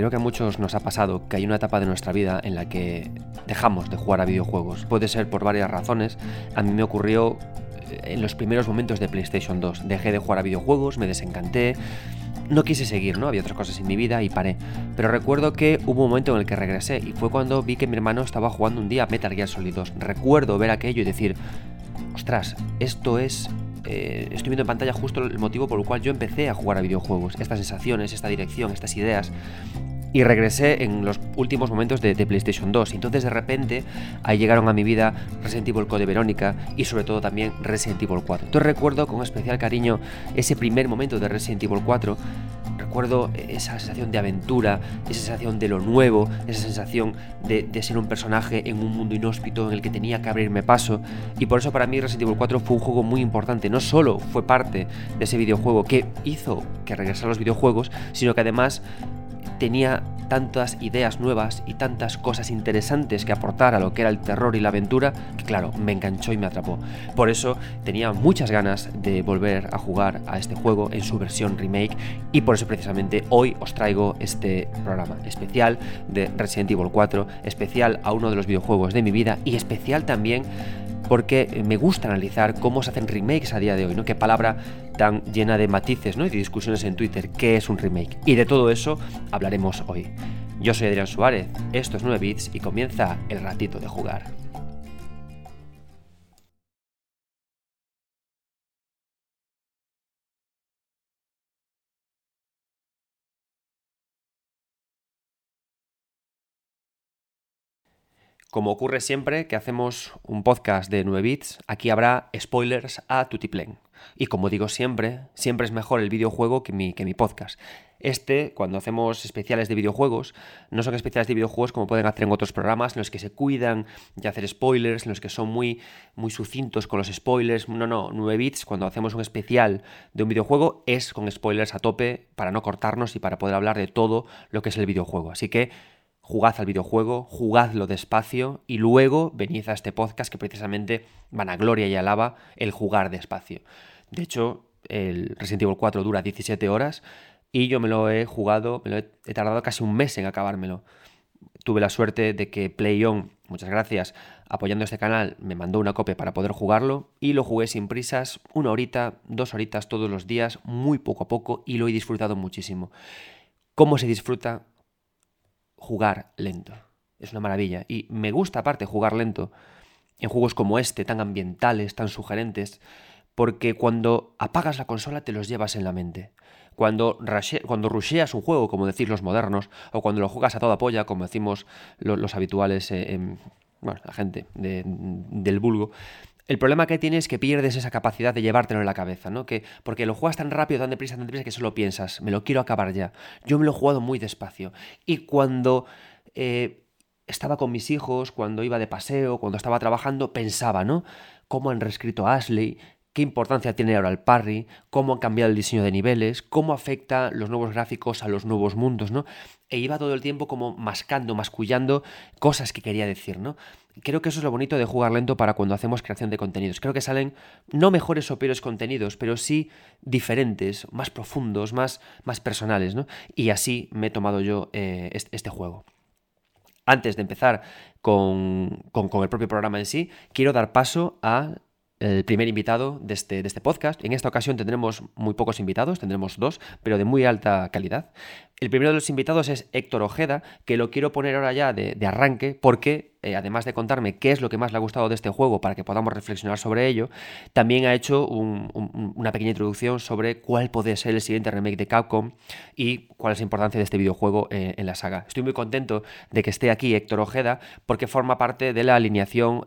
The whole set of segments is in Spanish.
creo que a muchos nos ha pasado que hay una etapa de nuestra vida en la que dejamos de jugar a videojuegos. Puede ser por varias razones. A mí me ocurrió eh, en los primeros momentos de PlayStation 2. Dejé de jugar a videojuegos, me desencanté. No quise seguir, ¿no? Había otras cosas en mi vida y paré. Pero recuerdo que hubo un momento en el que regresé y fue cuando vi que mi hermano estaba jugando un día Metal Gear Solid 2. Recuerdo ver aquello y decir, ostras, esto es eh, estoy viendo en pantalla justo el motivo por el cual yo empecé a jugar a videojuegos. Estas sensaciones, esta dirección, estas ideas. Y regresé en los últimos momentos de, PlayStation 2. Entonces de repente ahí llegaron a mi vida Resident Evil Code Verónica y sobre todo también Resident Evil 4. Entonces recuerdo con especial cariño ese primer momento de Resident Evil 4 recuerdo esa sensación de aventura, esa sensación de lo nuevo, esa sensación de, ser un personaje en un mundo inhóspito en el que tenía que abrirme paso. Y por eso para mí Resident Evil 4 fue un juego muy importante. No solo fue parte de ese videojuego que hizo que regresara a los videojuegos, sino que además tenía tantas ideas nuevas y tantas cosas interesantes que aportar a lo que era el terror y la aventura, que claro, me enganchó y me atrapó. Por eso tenía muchas ganas de volver a jugar a este juego en su versión remake y por eso precisamente hoy os traigo este programa especial de Resident Evil 4, especial a uno de los videojuegos de mi vida y especial también porque me gusta analizar cómo se hacen remakes a día de hoy, ¿no? Qué palabra tan llena de matices, ¿no? Y de discusiones en Twitter, ¿qué es un remake? Y de todo eso hablaremos hoy. Yo soy Adrián Suárez, esto es 9 bits y comienza el ratito de jugar. Como ocurre siempre que hacemos un podcast de 9 bits, aquí habrá spoilers a tutiplén. Y como digo siempre, siempre es mejor el videojuego que mi, que mi podcast. Este, cuando hacemos especiales de videojuegos, no son especiales de videojuegos como pueden hacer en otros programas, en los que se cuidan de hacer spoilers, en los que son muy, muy sucintos con los spoilers. No, no, 9 bits, cuando hacemos un especial de un videojuego, es con spoilers a tope para no cortarnos y para poder hablar de todo lo que es el videojuego. Así que jugad al videojuego, jugadlo despacio y luego venid a este podcast que precisamente van a gloria y alaba el jugar despacio. De hecho, el Resident Evil 4 dura 17 horas y yo me lo he jugado, me lo he, tardado casi un mes en acabármelo. Tuve la suerte de que PlayOn, muchas gracias, apoyando este canal, me mandó una copia para poder jugarlo y lo jugué sin prisas, una horita, dos horitas todos los días, muy poco a poco y lo he disfrutado muchísimo. ¿Cómo se disfruta jugar lento. Es una maravilla. Y me gusta aparte jugar lento en juegos como este, tan ambientales, tan sugerentes, porque cuando apagas la consola te los llevas en la mente. Cuando, cuando rusheas un juego, como decís los modernos, o cuando lo juegas a toda polla, como decimos los, habituales, eh, bueno, la gente del vulgo, el problema que tienes es que pierdes esa capacidad de llevártelo en la cabeza, ¿no? Que, porque lo juegas tan rápido, tan deprisa, tan deprisa que solo piensas, me lo quiero acabar ya. Yo me lo he jugado muy despacio. Y cuando eh, estaba con mis hijos, cuando iba de paseo, cuando estaba trabajando, pensaba, ¿no? ¿Cómo han reescrito a Ashley? Qué importancia tiene ahora el parry, cómo ha cambiado el diseño de niveles, cómo afecta los nuevos gráficos a los nuevos mundos, ¿no? E iba todo el tiempo como mascando, mascullando cosas que quería decir, ¿no? Creo que eso es lo bonito de jugar lento para cuando hacemos creación de contenidos. Creo que salen no mejores o peores contenidos, pero sí diferentes, más profundos, más, más personales, ¿no? Y así me he tomado yo eh, este, juego. Antes de empezar con, con el propio programa en sí, quiero dar paso a el primer invitado de este, de este podcast. En esta ocasión tendremos muy pocos invitados, tendremos dos, pero de muy alta calidad. El primero de los invitados es Héctor Ojeda, que lo quiero poner ahora ya de, arranque, porque eh, además de contarme qué es lo que más le ha gustado de este juego para que podamos reflexionar sobre ello, también ha hecho una pequeña introducción sobre cuál puede ser el siguiente remake de Capcom y cuál es la importancia de este videojuego eh, en la saga. Estoy muy contento de que esté aquí Héctor Ojeda, porque forma parte de la alineación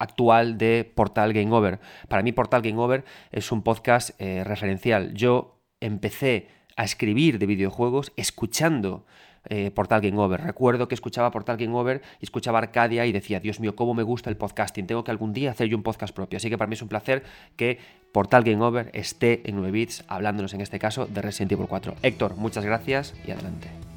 actual de Portal Game Over. Para mí Portal Game Over es un podcast eh, referencial. Yo empecé a escribir de videojuegos escuchando eh, Portal Game Over. Recuerdo que escuchaba Portal Game Over y escuchaba Arcadia y decía, Dios mío, cómo me gusta el podcasting. Tengo que algún día hacer yo un podcast propio. Así que para mí es un placer que Portal Game Over esté en 9 bits hablándonos en este caso de Resident Evil 4. Héctor, muchas gracias y adelante.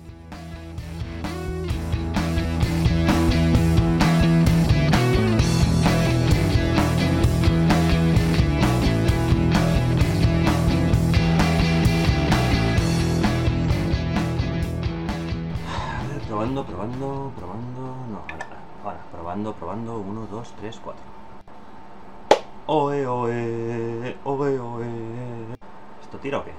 Probando, probando. 1, 2, 3, 4. Oe, oe, oe, oe. ¿Esto tira o qué?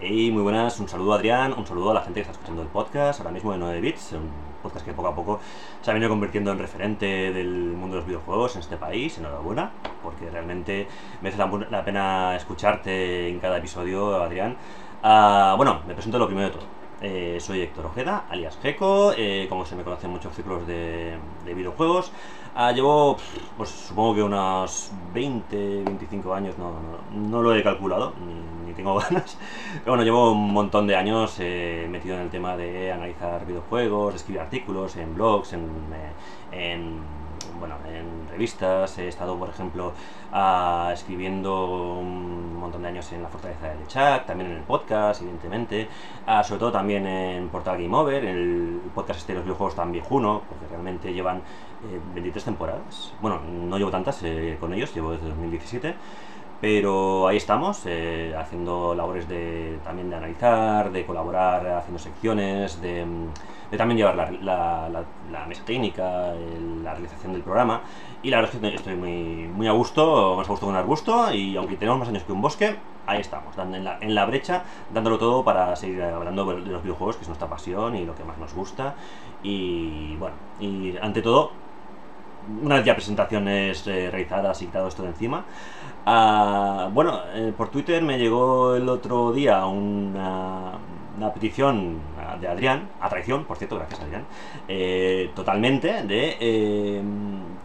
Hey, muy buenas, un saludo a Adrián, un saludo a la gente que está escuchando el podcast, ahora mismo de 9 bits, un podcast que poco a poco se ha venido convirtiendo en referente del mundo de los videojuegos en este país, enhorabuena, porque realmente merece la, la pena escucharte en cada episodio, Adrián. Ah, bueno, me presento lo primero de todo. Eh, soy Héctor Ojeda, alias Geco, eh, como se me conocen muchos ciclos de, videojuegos. Ah, llevo, pues supongo que unos 20, 25 años, no, no, lo he calculado, ni, tengo ganas. Pero bueno, llevo un montón de años eh, metido en el tema de analizar videojuegos, escribir artículos en blogs, en, en bueno, en revistas, he estado, por ejemplo, ah, escribiendo un montón de años en la Fortaleza del Chat, también en el podcast, evidentemente, ah, sobre todo también en Portal Game Over, el podcast este de los videojuegos tan viejuno, porque realmente llevan 23 eh, temporadas. Bueno, no llevo tantas eh, con ellos, llevo desde 2017 pero ahí estamos eh, haciendo labores de también de analizar, de colaborar, haciendo secciones, de también llevar la, la, mesa técnica, la realización del programa. Y la verdad es que estoy muy, muy a gusto, más a gusto con un arbusto. Y aunque tenemos más años que un bosque, ahí estamos, en la, en la brecha, dándolo todo para seguir hablando de los videojuegos, que es nuestra pasión y lo que más nos gusta. Y bueno, y ante todo, una vez ya presentaciones eh, realizadas y quitado esto de encima, ah, bueno, eh, por Twitter me llegó el otro día una, una petición de Adrián, a traición, por cierto, gracias Adrián, eh, totalmente de, eh,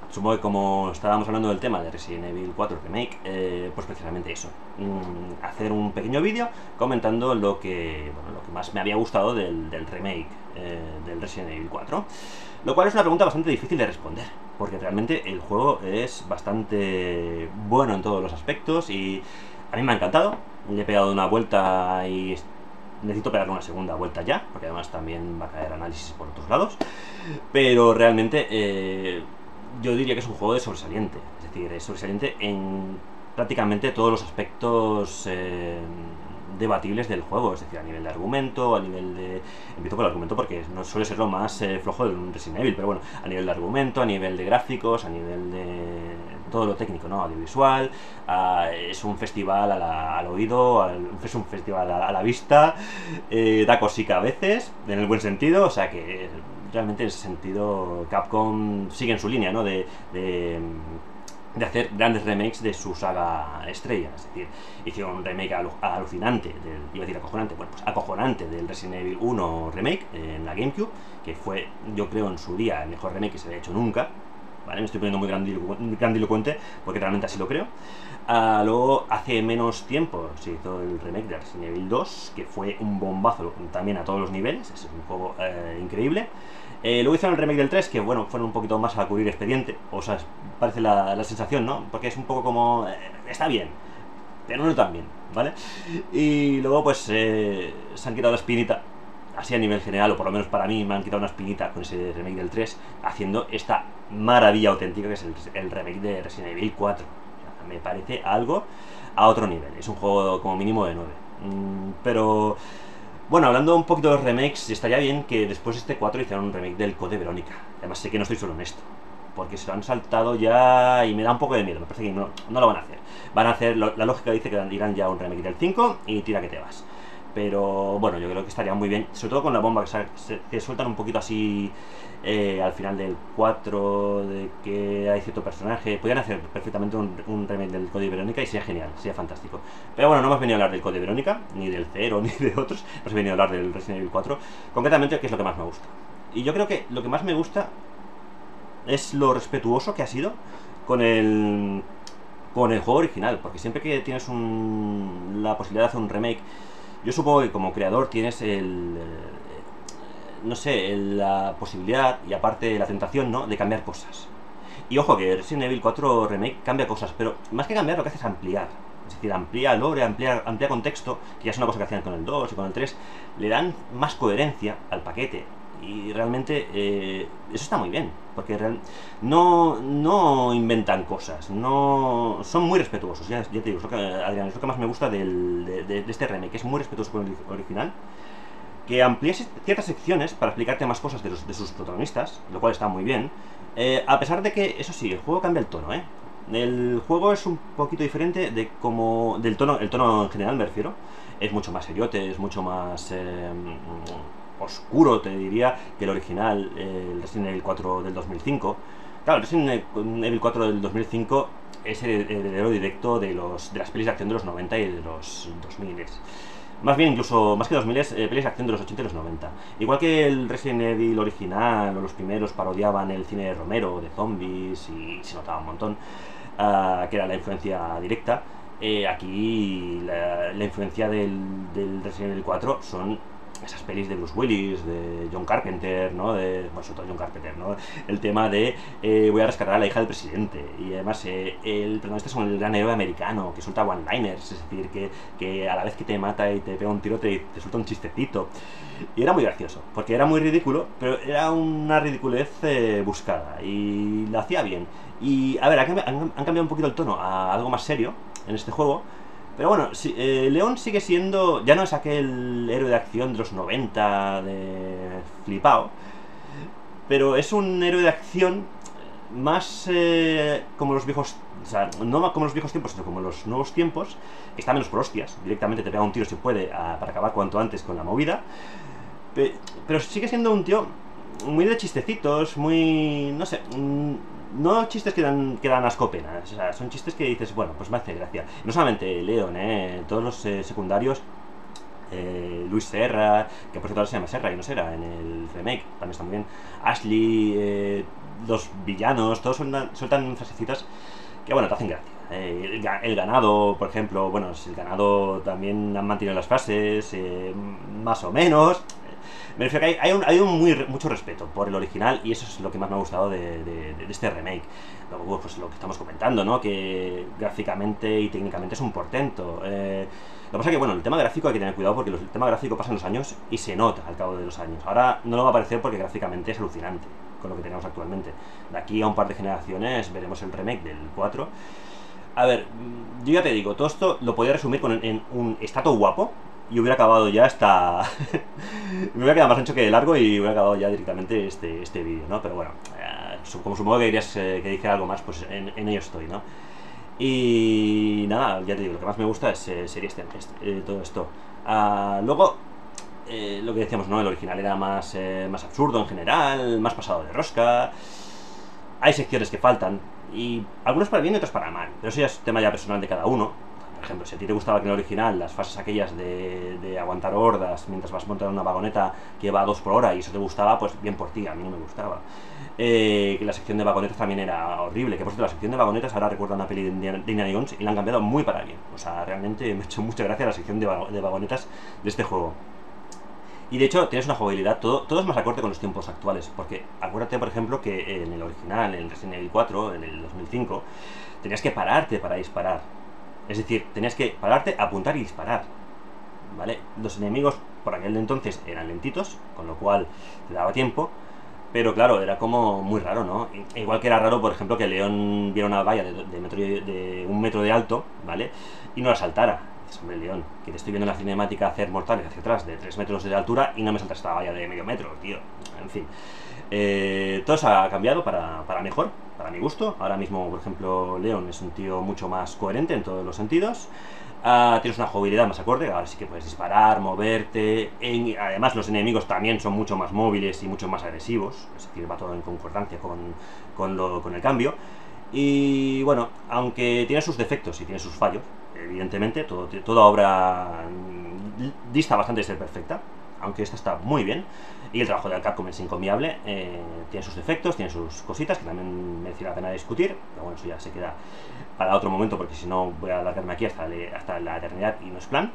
supongo que como estábamos hablando del tema de Resident Evil 4 Remake, eh, pues precisamente eso, mm, hacer un pequeño vídeo comentando lo que, bueno, lo que más me había gustado del, del remake del Resident Evil 4, lo cual es una pregunta bastante difícil de responder, porque realmente el juego es bastante bueno en todos los aspectos y a mí me ha encantado, le he pegado una vuelta y necesito pegarle una segunda vuelta ya, porque además también va a caer análisis por otros lados. Pero realmente eh, yo diría que es un juego de sobresaliente. Es decir, es sobresaliente en prácticamente todos los aspectos eh, debatibles del juego. Es decir, a nivel de argumento, a nivel de... Empiezo con el argumento porque no suele ser lo más eh, flojo de un Resident Evil, pero bueno, a nivel de argumento, a nivel de gráficos, a nivel de todo lo técnico, ¿no? Audiovisual, es un festival al oído, es un festival a, la vista, eh, da cosica a veces, en el buen sentido, o sea que realmente en ese sentido Capcom sigue en su línea, ¿no? De, de, hacer grandes remakes de su saga estrella, es decir, hicieron un remake alucinante, del, iba a decir acojonante, bueno, pues acojonante del Resident Evil 1 remake en la GameCube, que fue, yo creo, en su día el mejor remake que se había hecho nunca, me estoy poniendo muy grandilocuente porque realmente así lo creo. Ah, luego, hace menos tiempo se hizo el remake de Resident Evil 2, que fue un bombazo también a todos los niveles, es un juego eh, increíble. Eh, luego hicieron el remake del 3, que bueno, fueron un poquito más a cubrir expediente, o sea, parece la, sensación, ¿no? Porque es un poco como... Eh, está bien, pero no tan bien, ¿vale? Y luego pues se han quitado la espinita así a nivel general, o por lo menos para mí, me han quitado una espinita con ese remake del 3, haciendo esta maravilla auténtica que es el, remake de Resident Evil 4. me parece algo a otro nivel. Es un juego como mínimo de 9. Mm, pero, bueno, hablando un poquito de los remakes, estaría bien que después de este 4 hicieran un remake del Code Verónica. Además, sé que no estoy solo en esto. Porque se lo han saltado ya y me da un poco de miedo. Me parece que no, lo van a hacer. Van a hacer, la lógica dice que irán ya un remake del 5 y tira que te vas. Pero bueno, yo creo que estaría muy bien, sobre todo con la bomba que, sueltan un poquito así eh, al final del 4, de que hay cierto personaje. Podrían hacer perfectamente un, remake del Código Verónica y sería genial, sería fantástico. Pero bueno, no hemos venido a hablar del Código Verónica, ni del 0, ni de otros. Hemos venido a hablar del Resident Evil 4. Concretamente, que es lo que más me gusta. Y yo creo que lo que más me gusta es lo respetuoso que ha sido con el con el juego original, porque siempre que tienes un, la posibilidad de hacer un remake yo supongo que como creador tienes el... Eh, no sé, la posibilidad y aparte la tentación, ¿no? De cambiar cosas. Y ojo que Resident Evil 4 Remake cambia cosas, pero más que cambiar lo que hace es ampliar. Es decir, amplía lore, amplía, amplía contexto, que ya es una cosa que hacían con el 2 y con el 3. Le dan más coherencia al paquete y realmente eh, eso está muy bien, porque no, no inventan cosas, no son muy respetuosos, ya, te digo, que, Adrián, es lo que más me gusta del, de, este remake, es muy respetuoso con el original, que amplía ciertas secciones para explicarte más cosas de, de sus protagonistas, lo cual está muy bien. Eh, a pesar de que, eso sí, el juego cambia el tono, ¿eh? El juego es un poquito diferente de como del tono, el tono en general me refiero. Es mucho más seriote, es mucho más eh, oscuro, te diría, que el original, el Resident Evil 4 del 2005. Claro, el Resident Evil 4 del 2005 es el heredero directo de, los, de las pelis de acción de los 90 y de los 2000. Más bien, incluso más que 2000 es eh, pelis de acción de los 80 y los 90. Igual que el Resident Evil original o los primeros parodiaban el cine de Romero, de zombies y se notaba un montón, uh, que era la influencia directa. Eh, aquí la, la influencia del, del, Resident Evil 4 son esas pelis de Bruce Willis, de John Carpenter, ¿no? De, bueno, sobre todo John Carpenter, ¿no? El tema de eh, voy a rescatar a la hija del presidente. Y además eh, el protagonista es un gran héroe americano que suelta one-liners, es decir, que, que, a la vez que te mata y te pega un tiro te, suelta un chistecito. Y era muy gracioso, porque era muy ridículo, pero era una ridiculez eh, buscada y la hacía bien. Y a ver, han cambiado un poquito el tono a algo más serio en este juego pero bueno, eh, León sigue siendo. Ya no es aquel héroe de acción de los 90 de flipao. Pero es un héroe de acción más eh, como los viejos. O sea, no como los viejos tiempos, sino como los nuevos tiempos. Está menos por hostias. Directamente te pega un tiro si puede para acabar cuanto antes con la movida. Pe pero sigue siendo un tío muy de chistecitos, muy. no sé. No chistes que dan, que dan asco pena, o sea, son chistes que dices, bueno, pues me hace gracia. No solamente Leon, ¿eh? todos los eh, secundarios, eh, Luis Serra, que por cierto ahora se llama Serra y no Serra en el remake, también está muy bien. Ashley, eh, los villanos, todos sueltan, sueltan frasecitas que, bueno, te hacen gracia. Eh, el, el, ganado, por ejemplo, bueno, el ganado también han mantenido las frases, eh, más o menos. Me refiero que hay, hay, un, hay un muy, mucho respeto por el original y eso es lo que más me ha gustado de, de, este remake. Luego, pues lo que estamos comentando, ¿no? Que gráficamente y técnicamente es un portento. Eh, lo que pasa es que, bueno, el tema gráfico hay que tener cuidado porque el tema gráfico pasa en los años y se nota al cabo de los años. Ahora no lo va a parecer porque gráficamente es alucinante con lo que tenemos actualmente. De aquí a un par de generaciones veremos el remake del 4. A ver, yo ya te digo, todo esto lo podría resumir con en un estato guapo, y hubiera acabado ya hasta... me hubiera quedado más ancho que largo y hubiera acabado ya directamente este, este vídeo, ¿no? Pero bueno, eh, como supongo que querías eh, que dijera algo más, pues en, en, ello estoy, ¿no? Y nada, ya te digo, lo que más me gusta es, eh, sería todo esto. Uh, luego, lo que decíamos, ¿no? El original era más, más absurdo en general, más pasado de rosca. Hay secciones que faltan, y algunos para bien y otros para mal, pero eso ya es tema ya personal de cada uno por ejemplo, si a ti te gustaba que en el original las fases aquellas de, aguantar hordas mientras vas montando una vagoneta que va a 2 por hora y eso te gustaba, pues bien por ti, a mí no me gustaba. Eh, que la sección de vagonetas también era horrible, que por cierto la sección de vagonetas ahora recuerda una peli de Indiana Jones y la han cambiado muy para bien. O sea, realmente me ha hecho mucha gracia la sección de, de vagonetas de este juego. Y de hecho tienes una jugabilidad, todo, todo es más acorde con los tiempos actuales, porque acuérdate por ejemplo que en el original, en Resident Evil 4, en el 2005, tenías que pararte para disparar es decir, tenías que pararte, apuntar y disparar. ¿Vale? Los enemigos por aquel entonces eran lentitos, con lo cual te daba tiempo. Pero claro, era como muy raro, ¿no? Igual que era raro, por ejemplo, que León viera una valla de, de, metro, de un metro de alto, ¿vale? Y no la saltara. Dices, hombre, León, que te estoy viendo en la cinemática hacer mortales hacia atrás de 3 metros de altura y no me saltas esta valla de medio metro, tío. En fin. Eh, todo eso ha cambiado para, para mejor, para mi gusto. Ahora mismo, por ejemplo, León es un tío mucho más coherente en todos los sentidos. Uh, tienes una jugabilidad más acorde, ahora sí que puedes disparar, moverte. Además, los enemigos también son mucho más móviles y mucho más agresivos, es decir, va todo en concordancia con, con, lo, con el cambio. Y bueno, aunque tiene sus defectos y tiene sus fallos, evidentemente, todo, toda obra dista bastante de ser perfecta, aunque esta está muy bien. Y el trabajo de Capcom es encomiable, eh, tiene sus defectos, tiene sus cositas que también merece la pena discutir, pero bueno, eso ya se queda para otro momento porque si no voy a alargarme aquí hasta, la eternidad y no es plan.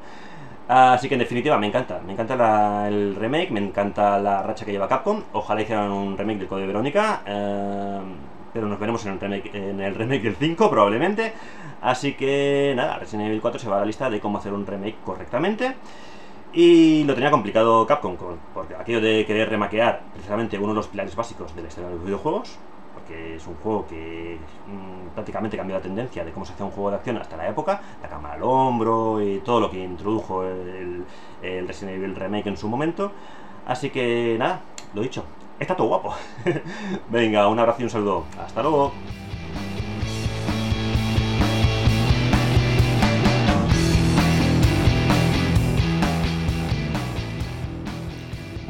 Así que en definitiva me encanta, me encanta la, el remake, me encanta la racha que lleva Capcom, ojalá hicieran un remake del Código Verónica, eh, pero nos veremos en el, remake, en el remake del 5 probablemente, así que nada, Resident Evil 4 se va a la lista de cómo hacer un remake correctamente. Y lo tenía complicado Capcom, porque aquello de querer remaquear precisamente uno de los pilares básicos de la historia de los videojuegos, porque es un juego que mm, prácticamente cambió la tendencia de cómo se hacía un juego de acción hasta la época, la cámara al hombro y todo lo que introdujo el, el Resident Evil Remake en su momento. Así que nada, lo dicho, está todo guapo. Venga, un abrazo y un saludo. Hasta luego.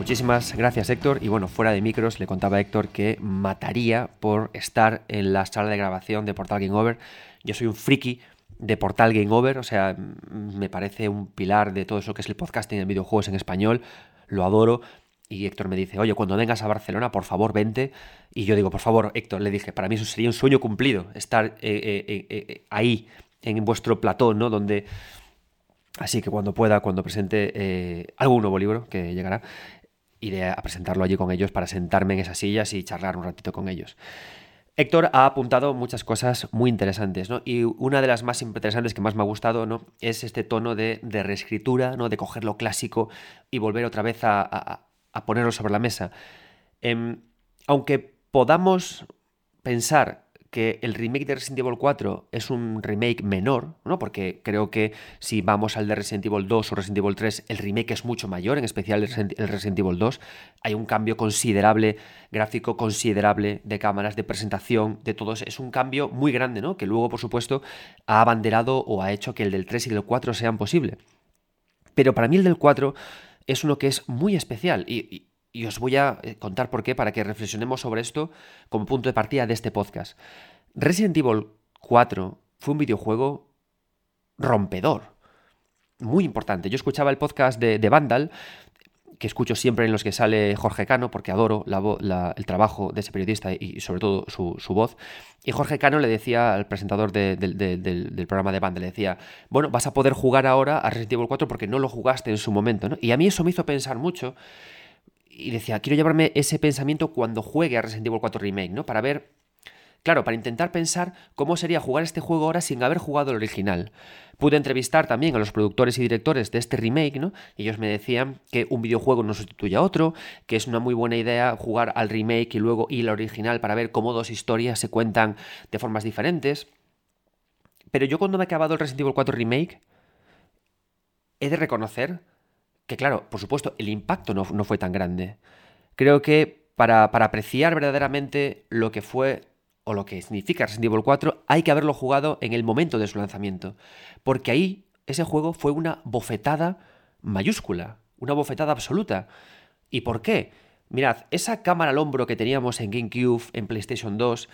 Muchísimas gracias Héctor y bueno, fuera de micros le contaba a Héctor que mataría por estar en la sala de grabación de Portal Game Over. Yo soy un friki de Portal Game Over, o sea, me parece un pilar de todo eso que es el podcasting en videojuegos en español, lo adoro. Y Héctor me dice, oye, cuando vengas a Barcelona, por favor, vente. Y yo digo, por favor, Héctor, le dije, para mí eso sería un sueño cumplido, estar eh, eh, eh, ahí, en vuestro platón, ¿no? Donde... Así que cuando pueda, cuando presente algún nuevo libro que llegará, iré a presentarlo allí con ellos para sentarme en esas sillas y charlar un ratito con ellos. Héctor ha apuntado muchas cosas muy interesantes, ¿no? Y una de las más interesantes que más me ha gustado, ¿no? Es este tono de, reescritura, ¿no? De coger lo clásico y volver otra vez a, ponerlo sobre la mesa. Em, aunque podamos pensar que el remake de Resident Evil 4 es un remake menor, ¿no? Porque creo que si vamos al de Resident Evil 2 o Resident Evil 3, el remake es mucho mayor, en especial el Resident Evil 2. Hay un cambio considerable, gráfico considerable, de cámaras, de presentación, de todo. Es un cambio muy grande, ¿no? Que luego, por supuesto, ha abanderado o ha hecho que el del 3 y del 4 sean posible. Pero para mí el del 4 es uno que es muy especial y os voy a eh, contar por qué para que reflexionemos sobre esto como punto de partida de este podcast. Resident Evil 4 fue un videojuego rompedor, muy importante. Yo escuchaba el podcast de, Vandal, que escucho siempre en los que sale Jorge Cano, porque adoro el trabajo de ese periodista y, sobre todo su, voz. Y Jorge Cano le decía al presentador del, programa de Vandal, le decía, bueno, vas a poder jugar ahora a Resident Evil 4 porque no lo jugaste en su momento. Y a mí eso me hizo pensar mucho y decía, quiero llevarme ese pensamiento cuando juegue a Resident Evil 4 Remake, ¿no? Para ver, claro, para intentar pensar cómo sería jugar este juego ahora sin haber jugado el original. Pude entrevistar también a los productores y directores de este remake, ¿no? Y ellos me decían que un videojuego no sustituye a otro, que es una muy buena idea jugar al remake y luego ir al original para ver cómo dos historias se cuentan de formas diferentes. Pero yo cuando me he acabado el Resident Evil 4 Remake, he de reconocer que claro, por supuesto, el impacto no, fue tan grande. Creo que para, apreciar verdaderamente lo que fue o lo que significa Resident Evil 4, hay que haberlo jugado en el momento de su lanzamiento. Porque ahí ese juego fue una bofetada mayúscula, una bofetada absoluta. ¿Y por qué? Mirad, esa cámara al hombro que teníamos en GameCube, en PlayStation 2,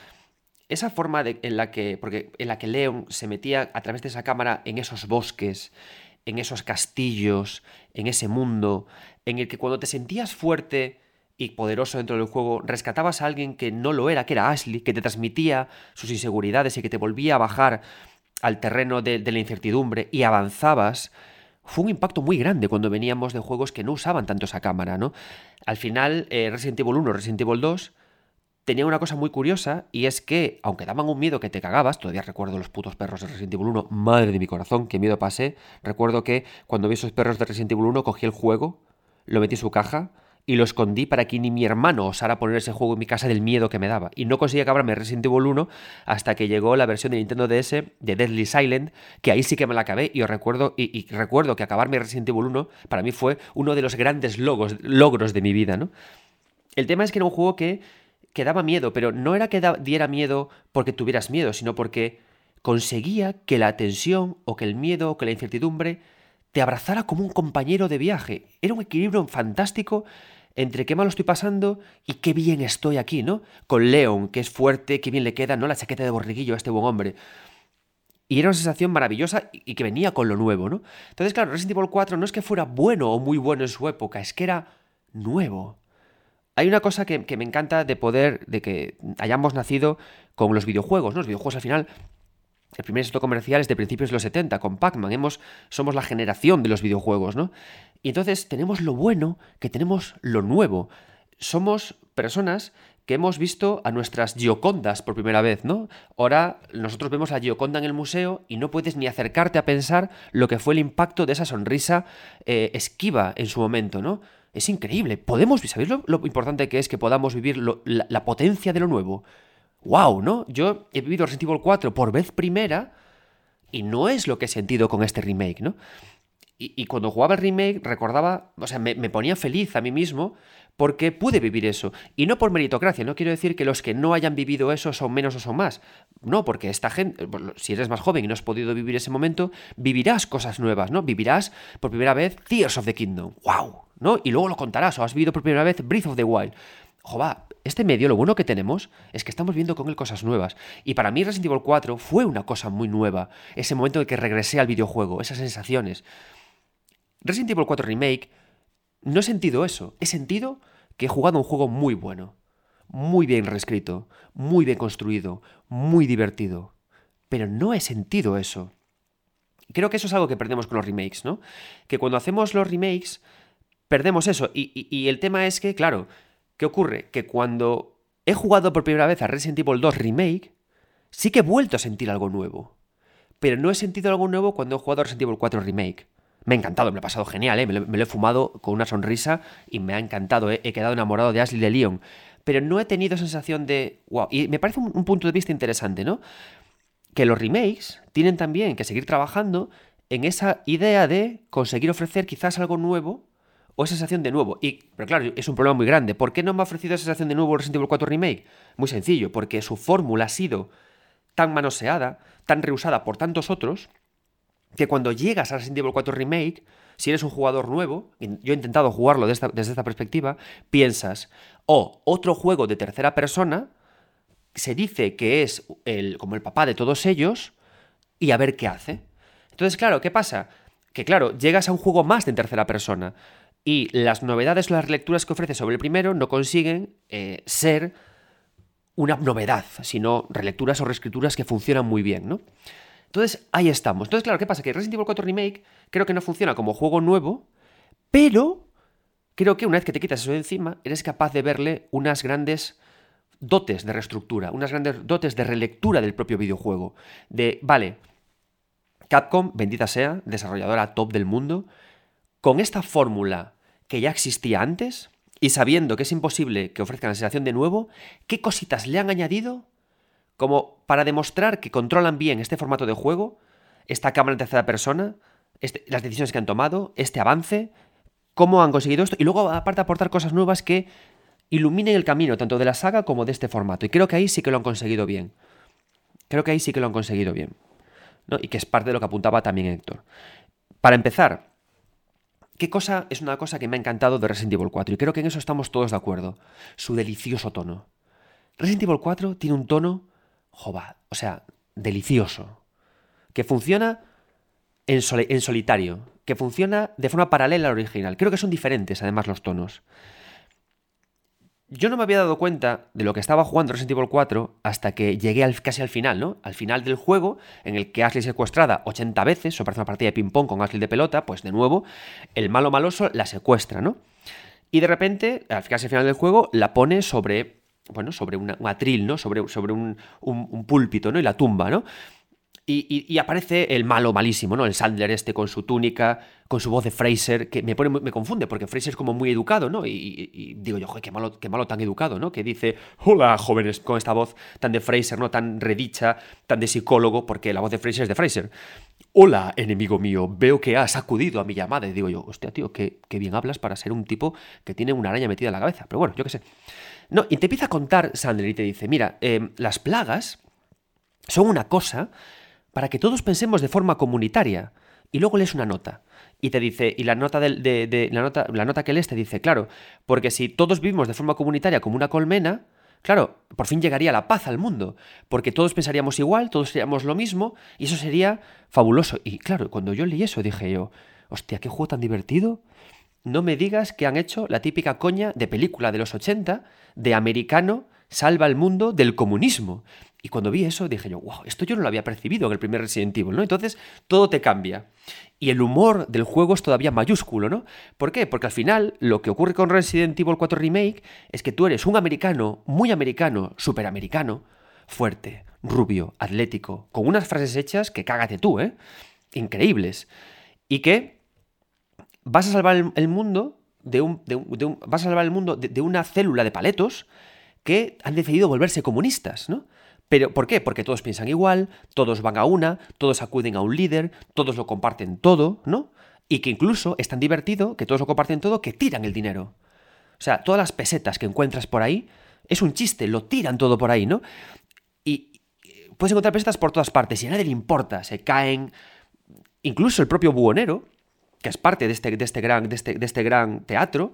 esa forma en, la que, porque en la que Leon se metía a través de esa cámara en esos bosques, en esos castillos, en ese mundo, en el que cuando te sentías fuerte y poderoso dentro del juego, rescatabas a alguien que no lo era, que era Ashley, que te transmitía sus inseguridades y que te volvía a bajar al terreno de, la incertidumbre y avanzabas, fue un impacto muy grande cuando veníamos de juegos que no usaban tanto esa cámara, ¿no? Al final, eh, Resident Evil 1, Resident Evil 2 tenía una cosa muy curiosa y es que, aunque daban un miedo que te cagabas, todavía recuerdo los putos perros de Resident Evil 1, madre de mi corazón, qué miedo pasé. Recuerdo que cuando vi esos perros de Resident Evil 1 cogí el juego, lo metí en su caja y lo escondí para que ni mi hermano osara poner ese juego en mi casa del miedo que me daba. Y no conseguí acabarme Resident Evil 1 hasta que llegó la versión de Nintendo DS de Deadly Silent, que ahí sí que me la acabé y os recuerdo, y, recuerdo que acabarme Resident Evil 1 para mí fue uno de los grandes logos, logros de mi vida, ¿no? El tema es que era un juego que que daba miedo, pero no era que diera miedo porque tuvieras miedo, sino porque conseguía que la tensión o que el miedo o que la incertidumbre te abrazara como un compañero de viaje. Era un equilibrio fantástico entre qué mal estoy pasando y qué bien estoy aquí, ¿no? Con Leon, que es fuerte, qué bien le queda, ¿no? La chaqueta de borriguillo a este buen hombre. Y era una sensación maravillosa y que venía con lo nuevo, ¿no? Entonces, claro, Resident Evil 4 no es que fuera bueno o muy bueno en su época, es que era nuevo. Hay una cosa que, me encanta de poder, de que hayamos nacido con los videojuegos, ¿no? Los videojuegos al final el primer éxito comercial es de principios de los 70, con Pac-Man. Somos la generación de los videojuegos, ¿no? Y entonces tenemos lo bueno, que tenemos lo nuevo. Somos personas que hemos visto a nuestras Giocondas por primera vez, ¿no? Ahora nosotros vemos a Gioconda en el museo y no puedes ni acercarte a pensar lo que fue el impacto de esa sonrisa eh, esquiva en su momento, ¿no? Es increíble. Podemos, ¿sabéis lo, importante que es que podamos vivir la, potencia de lo nuevo? wow, ¿no? Yo he vivido Resident Evil 4 por vez primera y no es lo que he sentido con este remake, ¿no? Y, cuando jugaba el remake recordaba, o sea, me, ponía feliz a mí mismo porque pude vivir eso. Y no por meritocracia, no quiero decir que los que no hayan vivido eso son menos o son más. No, porque esta gente, si eres más joven y no has podido vivir ese momento, vivirás cosas nuevas, ¿no? Vivirás por primera vez Tears of the Kingdom. ¡Wow! ¿No? Y luego lo contarás, o has vivido por primera vez Breath of the Wild. Jova, este medio lo bueno que tenemos es que estamos viendo con él cosas nuevas. Y para mí Resident Evil 4 fue una cosa muy nueva. Ese momento en que regresé al videojuego, esas sensaciones. Resident Evil 4 Remake, no he sentido eso. He sentido que he jugado un juego muy bueno, muy bien reescrito, muy bien construido, muy divertido. Pero no he sentido eso. Creo que eso es algo que perdemos con los remakes, ¿no? Que cuando hacemos los remakes, perdemos eso. Y, el tema es que, claro, ¿qué ocurre? Que cuando he jugado por primera vez a Resident Evil 2 Remake, sí que he vuelto a sentir algo nuevo. Pero no he sentido algo nuevo cuando he jugado a Resident Evil 4 Remake. Me ha encantado, me lo pasado genial, ¿eh? me, lo, he fumado con una sonrisa y me ha encantado, ¿eh? he quedado enamorado de Ashley Leon. Pero no he tenido sensación de. ¡Wow! Y me parece un, punto de vista interesante, ¿no? Que los remakes tienen también que seguir trabajando en esa idea de conseguir ofrecer quizás algo nuevo o esa sensación de nuevo. Y, pero claro, es un problema muy grande. ¿Por qué no me ha ofrecido esa sensación de nuevo Resident Evil 4 Remake? Muy sencillo, porque su fórmula ha sido tan manoseada, tan reusada por tantos otros, que cuando llegas a Resident Evil 4 Remake, si eres un jugador nuevo, yo he intentado jugarlo desde esta, perspectiva, piensas, oh, otro juego de tercera persona, se dice que es el, como el papá de todos ellos, y a ver qué hace. Entonces, claro, ¿qué pasa? Que claro, llegas a un juego más de tercera persona, y las novedades o las relecturas que ofrece sobre el primero no consiguen eh, ser una novedad, sino relecturas o reescrituras que funcionan muy bien, ¿no? Entonces, ahí estamos. Entonces, claro, ¿qué pasa? Que Resident Evil 4 Remake creo que no funciona como juego nuevo, pero creo que una vez que te quitas eso de encima, eres capaz de verle unas grandes dotes de reestructura, unas grandes dotes de relectura del propio videojuego. De, vale, Capcom, bendita sea, desarrolladora top del mundo, con esta fórmula que ya existía antes y sabiendo que es imposible que ofrezcan la sensación de nuevo, ¿qué cositas le han añadido como para demostrar que controlan bien este formato de juego, esta cámara en tercera persona, este, las decisiones que han tomado, este avance, cómo han conseguido esto, y luego aparte aportar cosas nuevas que iluminen el camino tanto de la saga como de este formato. Y creo que ahí sí que lo han conseguido bien. Creo que ahí sí que lo han conseguido bien. Y que es parte de lo que apuntaba también Héctor. Para empezar, ¿qué cosa es una cosa que me ha encantado de Resident Evil 4? Y creo que en eso estamos todos de acuerdo. Su delicioso tono. Resident Evil 4 tiene un tono jova, o sea, delicioso, que funciona en, en, solitario, que funciona de forma paralela al original. Creo que son diferentes, además, los tonos. Yo no me había dado cuenta de lo que estaba jugando Resident Evil 4 hasta que llegué al, casi al final, ¿no? Al final del juego, en el que Ashley es secuestrada 80 veces, o parece una partida de ping-pong con Ashley de pelota, pues de nuevo, el malo maloso la secuestra, ¿no? Y de repente, al casi al final del juego, la pone sobre bueno, sobre un atril, ¿no? Sobre, sobre un, púlpito, ¿no? Y la tumba, ¿no? Y, aparece el malo malísimo, ¿no? El Sandler este con su túnica, con su voz de Fraser, que me, pone, me confunde, porque Fraser es como muy educado, ¿no? Y, digo yo, joder, qué malo, qué malo tan educado, ¿no? Que dice, hola, jóvenes, con esta voz tan de Fraser, ¿no? Tan redicha, tan de psicólogo, porque la voz de Fraser es de Fraser. Hola, enemigo mío, veo que has acudido a mi llamada. Y digo yo, hostia, tío, qué, qué bien hablas para ser un tipo que tiene una araña metida en la cabeza. Pero bueno, yo qué sé. No, y te empieza a contar Sandler y te dice, mira, em, las plagas son una cosa para que todos pensemos de forma comunitaria. Y luego lees una nota. Y te dice, y la nota, de, la nota, la nota que lees te dice, claro, porque si todos vivimos de forma comunitaria como una colmena, claro, por fin llegaría la paz al mundo, porque todos pensaríamos igual, todos seríamos lo mismo, y eso sería fabuloso. Y claro, cuando yo leí eso dije yo, hostia, qué juego tan divertido, no me digas que han hecho la típica coña de película de los 80 de americano salva el mundo del comunismo. Y cuando vi eso dije yo, wow, esto yo no lo había percibido en el primer Resident Evil, ¿no? Entonces todo te cambia. Y el humor del juego es todavía mayúsculo, ¿no? ¿Por qué? Porque al final lo que ocurre con Resident Evil 4 Remake es que tú eres un americano, muy americano, superamericano, fuerte, rubio, atlético, con unas frases hechas que cágate tú, ¿eh? Increíbles. Y que vas a salvar el, mundo de un, vas a salvar el mundo de, una célula de paletos que han decidido volverse comunistas, ¿no? Pero, ¿por qué? Porque todos piensan igual, todos van a una, todos acuden a un líder, todos lo comparten todo, ¿no? Y que incluso es tan divertido que todos lo comparten todo que tiran el dinero. O sea, todas las pesetas que encuentras por ahí es un chiste, lo tiran todo por ahí, ¿no? Y puedes encontrar pesetas por todas partes y a nadie le importa, se caen. Incluso el propio buhonero, que es parte de este, de este, gran, de este, de este gran teatro,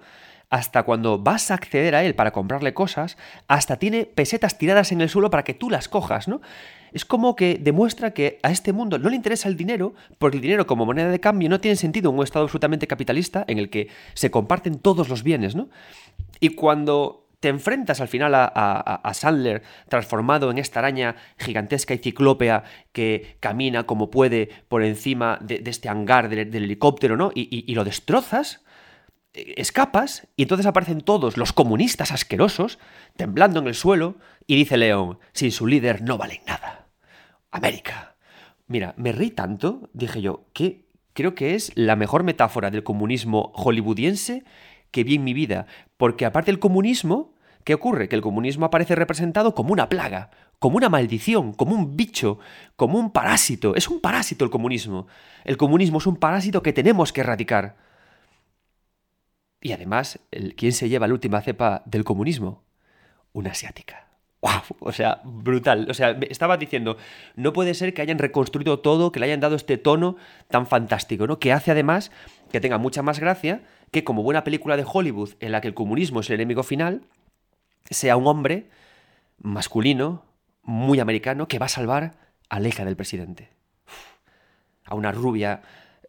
hasta cuando vas a acceder a él para comprarle cosas, hasta tiene pesetas tiradas en el suelo para que tú las cojas, ¿no? Es como que demuestra que a este mundo no le interesa el dinero, porque el dinero como moneda de cambio no tiene sentido en un estado absolutamente capitalista en el que se comparten todos los bienes, ¿no? Y cuando te enfrentas al final a, Sandler transformado en esta araña gigantesca y ciclópea que camina como puede por encima de, este hangar del, helicóptero, ¿no? y lo destrozas, escapas y entonces aparecen todos los comunistas asquerosos temblando en el suelo y dice León, sin su líder no valen nada. América. Mira, me reí tanto, dije yo, que creo que es la mejor metáfora del comunismo hollywoodiense que vi en mi vida, porque aparte del comunismo, ¿qué ocurre? Que el comunismo aparece representado como una plaga, como una maldición, como un bicho, como un parásito. Es un parásito el comunismo. El comunismo es un parásito que tenemos que erradicar. Y además, ¿quién se lleva la última cepa del comunismo? Una asiática. ¡Wow! O sea, brutal. O sea, estaba diciendo, no puede ser que hayan reconstruido todo, que le hayan dado este tono tan fantástico, ¿no? Que hace además que tenga mucha más gracia que como buena película de Hollywood en la que el comunismo es el enemigo final, sea un hombre masculino, muy americano, que va a salvar a la hija del presidente. A una rubia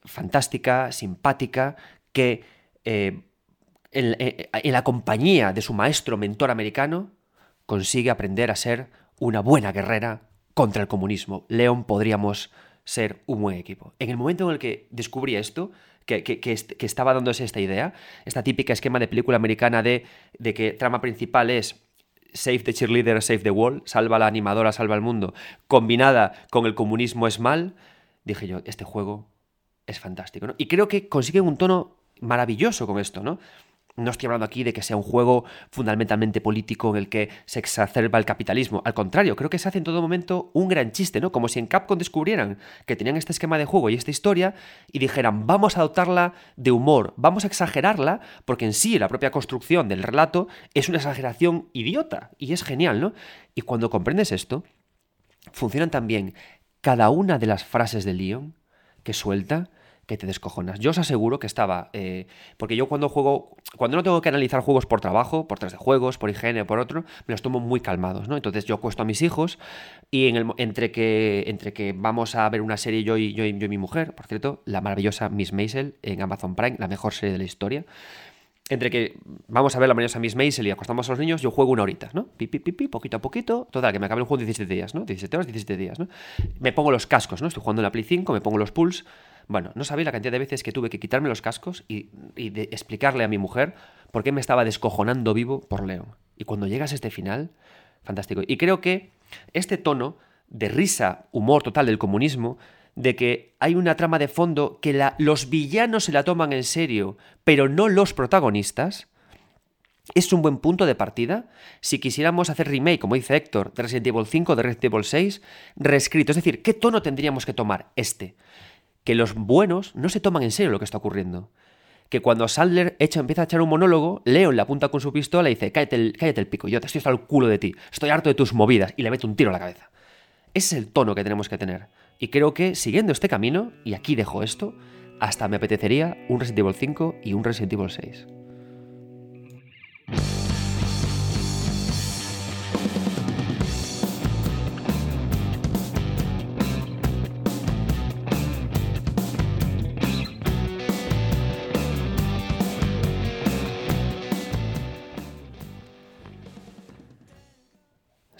fantástica, simpática, que eh, eh, en, la compañía de su maestro mentor americano, consigue aprender a ser una buena guerrera contra el comunismo. León podríamos ser un buen equipo. En el momento en el que descubrí esto, que, que, estaba dándose esta idea, esta típica esquema de película americana de, de que trama principal es Save the cheerleader, save the world, salva la animadora, salva el mundo, combinada con el comunismo es mal, dije yo, este juego es fantástico. Y creo que consiguen un tono maravilloso con esto, ¿no? No estoy hablando aquí de que sea un juego fundamentalmente político en el que se exacerba el capitalismo. Al contrario, creo que se hace en todo momento un gran chiste, ¿no? Como si en Capcom descubrieran que tenían este esquema de juego y esta historia y dijeran, vamos a dotarla de humor, vamos a exagerarla, porque en sí la propia construcción del relato es una exageración idiota y es genial, ¿no? Y cuando comprendes esto, funcionan también cada una de las frases de Leon que suelta que te descojonas. Yo os aseguro que estaba, eh, porque yo cuando juego, cuando no tengo que analizar juegos por trabajo, por tres de juegos, por higiene por otro, me los tomo muy calmados, ¿no? Entonces yo acuesto a mis hijos y en el, entre, que, entre que vamos a ver una serie yo y, yo, y, mi mujer, por cierto, la maravillosa Miss Maisel en Amazon Prime, la mejor serie de la historia, entre que vamos a ver la maravillosa Miss Maisel y acostamos a los niños, yo juego una horita, ¿no? Pi, pi, pi, poquito a poquito, total, que me acabe el juego en 17 días, ¿no? 17 horas, 17 días, ¿no? Me pongo los cascos, ¿no? Estoy jugando en la Play 5, me pongo los pulls bueno, no sabéis la cantidad de veces que tuve que quitarme los cascos y, explicarle a mi mujer por qué me estaba descojonando vivo por León. Y cuando llegas a este final, fantástico. Y creo que este tono de risa, humor total del comunismo, de que hay una trama de fondo que los villanos se la toman en serio, pero no los protagonistas, es un buen punto de partida si quisiéramos hacer remake, como dice Héctor, de Resident Evil 5, de Resident Evil 6, reescrito. Es decir, ¿qué tono tendríamos que tomar este? Que los buenos no se toman en serio lo que está ocurriendo. Que cuando Sandler echa, empieza a echar un monólogo, Leon le apunta con su pistola y dice, cállate el, cállate el pico, yo te estoy hasta el culo de ti, estoy harto de tus movidas, y le mete un tiro a la cabeza. Ese es el tono que tenemos que tener. Y creo que siguiendo este camino, y aquí dejo esto, hasta me apetecería un Resident Evil 5 y un Resident Evil 6.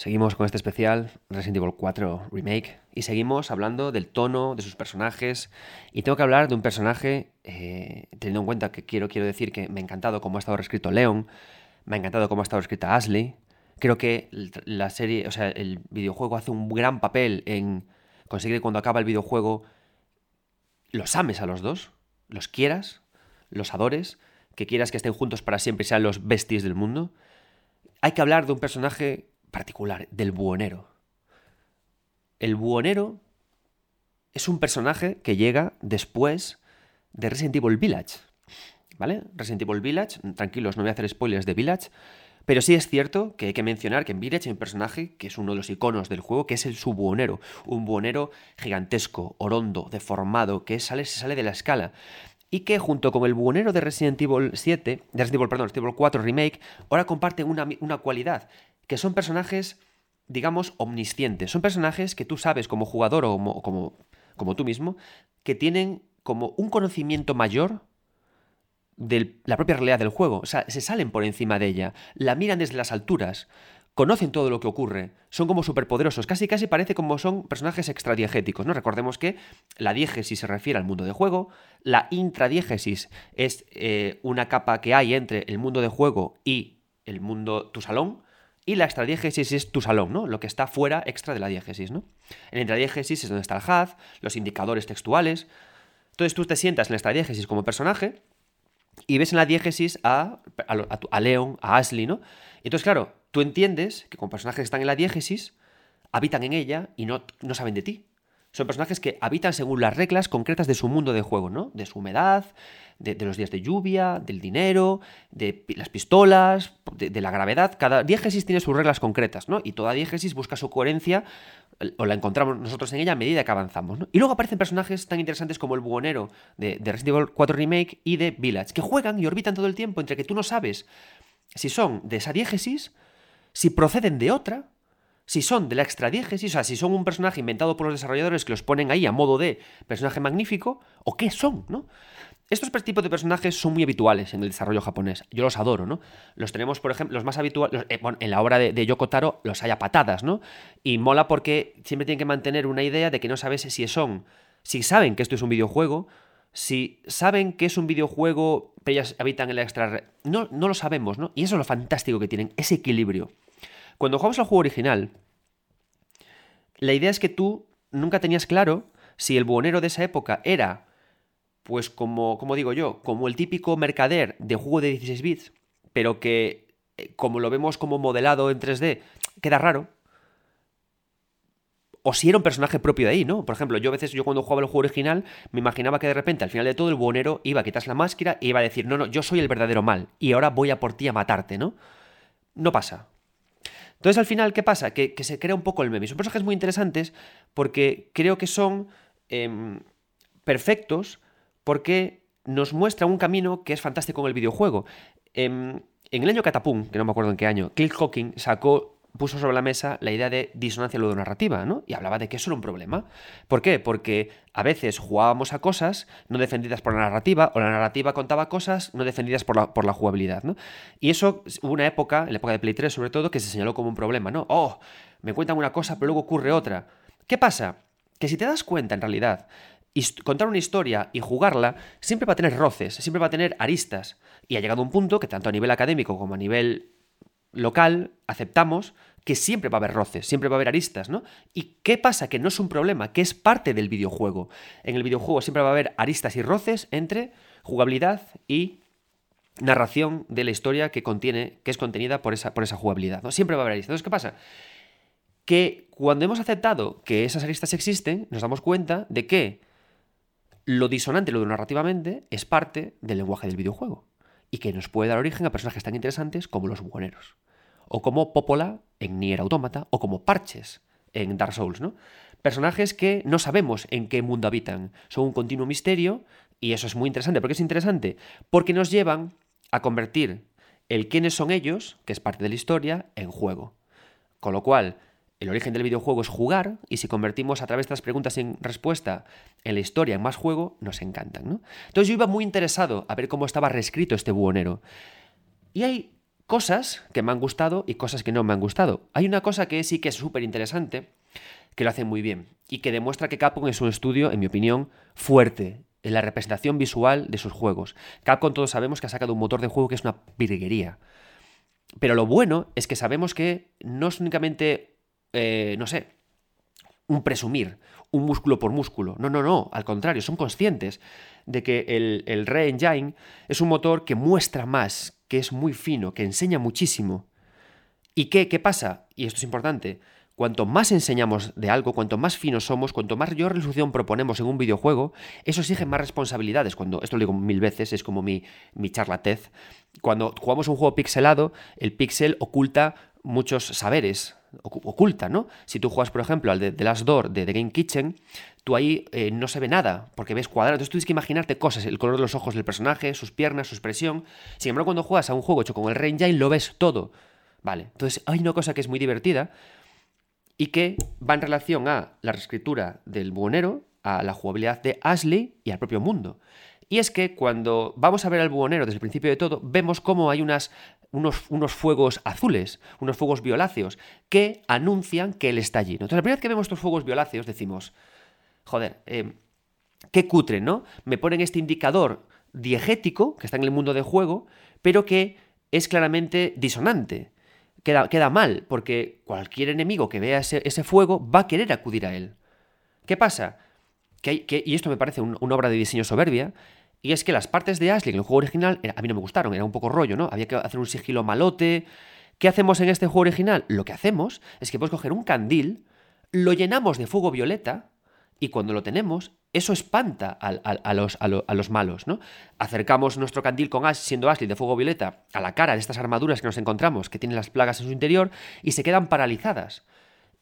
Seguimos con este especial Resident Evil 4 Remake y seguimos hablando del tono de sus personajes y tengo que hablar de un personaje, eh, teniendo en cuenta que quiero, quiero decir que me ha encantado cómo ha estado escrito Leon, me ha encantado cómo ha estado escrita Ashley, creo que la serie, o sea, el videojuego hace un gran papel en conseguir que cuando acaba el videojuego los ames a los dos, los quieras, los adores, que quieras que estén juntos para siempre y sean los besties del mundo. Hay que hablar de un personaje particular, del buhonero. El buhonero es un personaje que llega después de Resident Evil Village. ¿Vale? Resident Evil Village, tranquilos, no voy a hacer spoilers de Village, pero sí es cierto que hay que mencionar que en Village hay un personaje que es uno de los iconos del juego, que es el subbuonero. Un buhonero gigantesco, orondo, deformado, que sale, se sale de la escala. Y que junto con el buhonero de Resident Evil 7, de Resident Evil, perdón, Resident Evil 4 Remake, ahora comparten una, una cualidad, que son personajes, digamos, omniscientes. Son personajes que tú sabes como jugador o como, como, tú mismo, que tienen como un conocimiento mayor de la propia realidad del juego. O sea, se salen por encima de ella, la miran desde las alturas, conocen todo lo que ocurre, son como superpoderosos, casi casi parece como son personajes extradiegéticos, ¿no? Recordemos que la diégesis se refiere al mundo de juego, la intradiégesis es eh, una capa que hay entre el mundo de juego y el mundo, tu salón, y la extradiégesis es tu salón, ¿no? Lo que está fuera extra de la diégesis, ¿no? En la intradiégesis es donde está el HUD, los indicadores textuales. Entonces tú te sientas en la extradiégesis como personaje y ves en la diégesis a, a, Leon, a Ashley, ¿no? Entonces, claro, tú entiendes que como personajes que están en la diégesis, habitan en ella y no, no saben de ti. Son personajes que habitan según las reglas concretas de su mundo de juego, ¿no? De su humedad, de, los días de lluvia, del dinero, de las pistolas, de, la gravedad. Cada diégesis tiene sus reglas concretas, ¿no? Y toda diégesis busca su coherencia, o la encontramos nosotros en ella a medida que avanzamos, ¿no? Y luego aparecen personajes tan interesantes como el buhonero de, de Resident Evil 4 Remake y de Village, que juegan y orbitan todo el tiempo entre que tú no sabes si son de esa diégesis, si proceden de otra, si son de la extradiégesis, o sea, si son un personaje inventado por los desarrolladores que los ponen ahí a modo de personaje magnífico, o qué son, ¿no? Estos tipos de personajes son muy habituales en el desarrollo japonés. Yo los adoro, ¿no? Los tenemos, por ejemplo, los más habituales. Eh, bueno, en la obra de, de, Yoko Taro los hay a patadas, ¿no? Y mola porque siempre tienen que mantener una idea de que no sabes si son. Si saben que esto es un videojuego, si saben que es un videojuego, pero ellas habitan en la extra. No, no lo sabemos, ¿no? Y eso es lo fantástico que tienen, ese equilibrio. Cuando jugamos al juego original, la idea es que tú nunca tenías claro si el buhonero de esa época era, pues como, como digo yo, como el típico mercader de juego de 16 bits, pero que eh, como lo vemos como modelado en 3D, queda raro. O si era un personaje propio de ahí, ¿no? Por ejemplo, yo a veces, yo cuando jugaba el juego original, me imaginaba que de repente, al final de todo, el buhonero iba a quitarse la máscara y iba a decir, no, no, yo soy el verdadero mal, y ahora voy a por ti a matarte, ¿no? No pasa. Entonces, al final, ¿qué pasa? Que, se crea un poco el meme. Son personajes muy interesantes porque creo que son em, perfectos porque nos muestra un camino que es fantástico en el videojuego. Em, en el año Catapum, que no me acuerdo en qué año, Cliff Hawking sacó puso sobre la mesa la idea de disonancia ludonarrativa, ¿no? Y hablaba de que eso era un problema. ¿Por qué? Porque a veces jugábamos a cosas no defendidas por la narrativa, o la narrativa contaba cosas no defendidas por la, por la jugabilidad, ¿no? Y eso hubo una época, en la época de Play 3 sobre todo, que se señaló como un problema, ¿no? Oh, me cuentan una cosa, pero luego ocurre otra. ¿Qué pasa? Que si te das cuenta, en realidad, contar una historia y jugarla siempre va a tener roces, siempre va a tener aristas. Y ha llegado un punto que tanto a nivel académico como a nivel local aceptamos que siempre va a haber roces, siempre va a haber aristas, ¿no? ¿Y qué pasa? Que no es un problema, que es parte del videojuego. En el videojuego siempre va a haber aristas y roces entre jugabilidad y narración de la historia que contiene, que es contenida por esa, por esa jugabilidad, ¿no? Siempre va a haber aristas. Entonces, ¿qué pasa? Que cuando hemos aceptado que esas aristas existen, nos damos cuenta de que lo disonante, lo narrativamente, es parte del lenguaje del videojuego y que nos puede dar origen a personajes tan interesantes como los buhoneros, o como Popola en Nier Automata, o como Parches en Dark Souls, ¿no? Personajes que no sabemos en qué mundo habitan, son un continuo misterio, y eso es muy interesante. ¿Por qué es interesante? Porque nos llevan a convertir el quiénes son ellos, que es parte de la historia, en juego. Con lo cual, el origen del videojuego es jugar y si convertimos a través de estas preguntas en respuesta en la historia en más juego, nos encantan. ¿no? Entonces yo iba muy interesado a ver cómo estaba reescrito este buhonero. Y hay cosas que me han gustado y cosas que no me han gustado. Hay una cosa que sí que es súper interesante, que lo hace muy bien y que demuestra que Capcom es un estudio, en mi opinión, fuerte en la representación visual de sus juegos. Capcom todos sabemos que ha sacado un motor de juego que es una virguería. Pero lo bueno es que sabemos que no es únicamente eh, no sé, un presumir, un músculo por músculo. No, no, no, al contrario, son conscientes de que el, el Re-Engine es un motor que muestra más, que es muy fino, que enseña muchísimo. ¿Y qué, qué pasa? Y esto es importante. Cuanto más enseñamos de algo, cuanto más finos somos, cuanto más mayor resolución proponemos en un videojuego, eso exige más responsabilidades. Cuando, esto lo digo mil veces, es como mi, mi charlatez. Cuando jugamos un juego pixelado, el pixel oculta muchos saberes, oculta, ¿no? Si tú juegas, por ejemplo, al de The Last Door de The Game Kitchen, tú ahí eh, no se ve nada, porque ves cuadrado. Entonces tú tienes que imaginarte cosas, el color de los ojos del personaje, sus piernas, su expresión. Sin embargo, cuando juegas a un juego hecho con el Rain lo ves todo. Vale, entonces hay una cosa que es muy divertida y que va en relación a la reescritura del buhonero, a la jugabilidad de Ashley y al propio mundo. Y es que cuando vamos a ver al buhonero desde el principio de todo, vemos cómo hay unas unos, fuegos azules, unos fuegos violáceos, que anuncian que él está allí. Entonces, la primera vez que vemos estos fuegos violáceos, decimos, joder, eh, qué cutre, ¿no? Me ponen este indicador diegético, que está en el mundo de juego, pero que es claramente disonante. Queda, queda mal, porque cualquier enemigo que vea ese, fuego va a querer acudir a él. ¿Qué pasa? Que y esto me parece una obra de diseño soberbia, y es que las partes de Ashley en el juego original a mí no me gustaron, era un poco rollo, ¿no? Había que hacer un sigilo malote. ¿Qué hacemos en este juego original? Lo que hacemos es que podemos coger un candil, lo llenamos de fuego violeta y cuando lo tenemos, eso espanta a, los, a, los, malos, ¿no? Acercamos nuestro candil con Ash, siendo Ashley de fuego violeta, a la cara de estas armaduras que nos encontramos, que tienen las plagas en su interior, y se quedan paralizadas.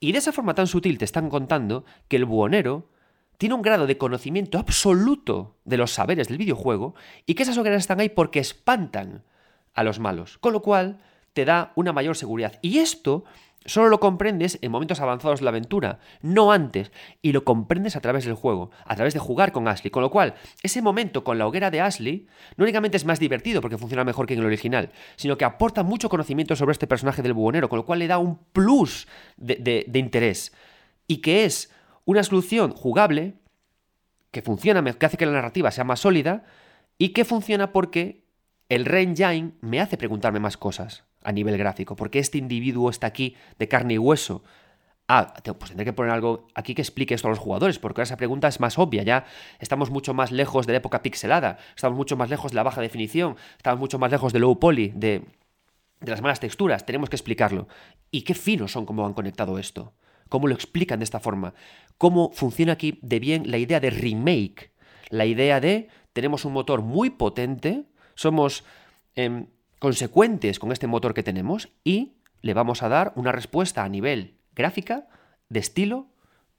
Y de esa forma tan sutil te están contando que el buhonero tiene un grado de conocimiento absoluto de los saberes del videojuego y que esas hogueras están ahí porque espantan a los malos, con lo cual te da una mayor seguridad. Y esto solo lo comprendes en momentos avanzados de la aventura, no antes, y lo comprendes a través del juego, a través de jugar con Ashley, con lo cual ese momento con la hoguera de Ashley no únicamente es más divertido porque funciona mejor que en el original, sino que aporta mucho conocimiento sobre este personaje del buhonero, con lo cual le da un plus de, de interés, y que es una solución jugable que funciona, que hace que la narrativa sea más sólida y que funciona porque el Engine me hace preguntarme más cosas a nivel gráfico, porque este individuo está aquí de carne y hueso. Ah, pues tendré que poner algo aquí que explique esto a los jugadores, porque esa pregunta es más obvia, ya estamos mucho más lejos de la época pixelada, estamos mucho más lejos de la baja definición, estamos mucho más lejos de low poly, de, de las malas texturas, tenemos que explicarlo. Y qué finos son cómo han conectado esto cómo lo explican de esta forma, cómo funciona aquí de bien la idea de remake, la idea de tenemos un motor muy potente, somos em, consecuentes con este motor que tenemos y le vamos a dar una respuesta a nivel gráfica, de estilo,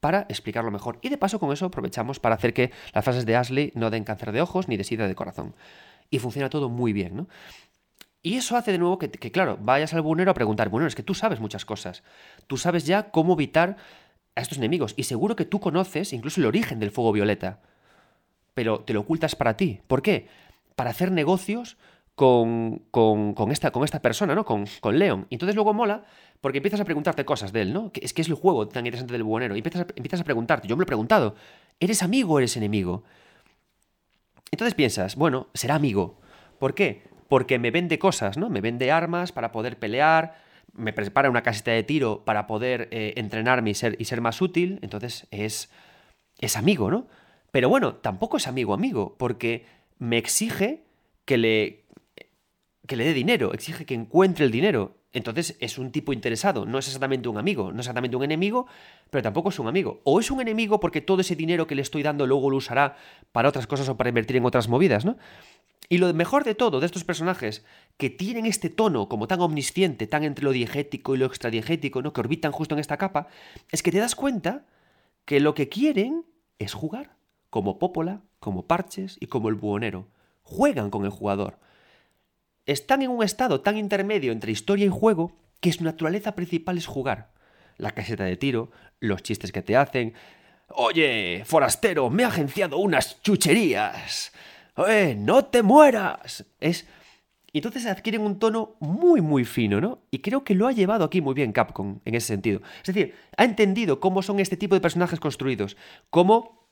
para explicarlo mejor. Y de paso con eso aprovechamos para hacer que las frases de Ashley no den cáncer de ojos ni de sida de corazón. Y funciona todo muy bien, ¿no? Y eso hace de nuevo que, claro, vayas al bunero a preguntar, bueno, es que tú sabes muchas cosas. Tú sabes ya cómo evitar a estos enemigos. Y seguro que tú conoces incluso el origen del fuego violeta. Pero te lo ocultas para ti. ¿Por qué? Para hacer negocios con, con, esta, con esta persona, ¿no? Con, con Leon. Y entonces luego mola porque empiezas a preguntarte cosas de él, ¿no? Es que es el juego tan interesante del buhonero. Y empiezas a, empiezas a preguntarte, yo me lo he preguntado, ¿eres amigo o eres enemigo? Entonces piensas, bueno, será amigo. ¿Por qué? porque me vende cosas, ¿no? Me vende armas para poder pelear, me prepara una caseta de tiro para poder eh, entrenarme y ser, y ser más útil, entonces es, es amigo, ¿no? Pero bueno, tampoco es amigo amigo, porque me exige que le, que le dé dinero, exige que encuentre el dinero. Entonces es un tipo interesado, no es exactamente un amigo, no es exactamente un enemigo, pero tampoco es un amigo. O es un enemigo porque todo ese dinero que le estoy dando luego lo usará para otras cosas o para invertir en otras movidas, ¿no? Y lo mejor de todo de estos personajes, que tienen este tono como tan omnisciente, tan entre lo diegético y lo extradiegético, ¿no? que orbitan justo en esta capa, es que te das cuenta que lo que quieren es jugar, como Popola, como Parches y como el Buhonero. Juegan con el jugador. Están en un estado tan intermedio entre historia y juego que su naturaleza principal es jugar. La caseta de tiro, los chistes que te hacen. Oye, forastero, me ha agenciado unas chucherías. ¡Eh, no te mueras! Es... Entonces adquieren un tono muy, muy fino, ¿no? Y creo que lo ha llevado aquí muy bien Capcom en ese sentido. Es decir, ha entendido cómo son este tipo de personajes construidos, cómo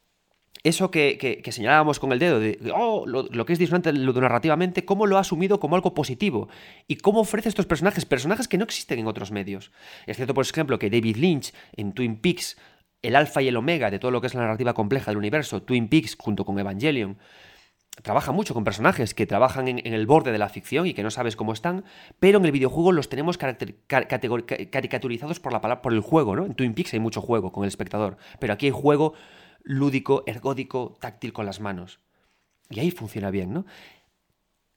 eso que, señalábamos con el dedo, de oh, lo, que es disonante lo narrativamente, cómo lo ha asumido como algo positivo y cómo ofrece estos personajes, personajes que no existen en otros medios. Es cierto, por ejemplo, que David Lynch en Twin Peaks, el alfa y el omega de todo lo que es la narrativa compleja del universo, Twin Peaks junto con Evangelion, trabaja mucho con personajes que trabajan en, el borde de la ficción y que no sabes cómo están, pero en el videojuego los tenemos caricaturizados por, la por el juego, ¿no? En Twin Peaks hay mucho juego con el espectador, pero aquí hay juego lúdico, ergódico, táctil con las manos. Y ahí funciona bien, ¿no?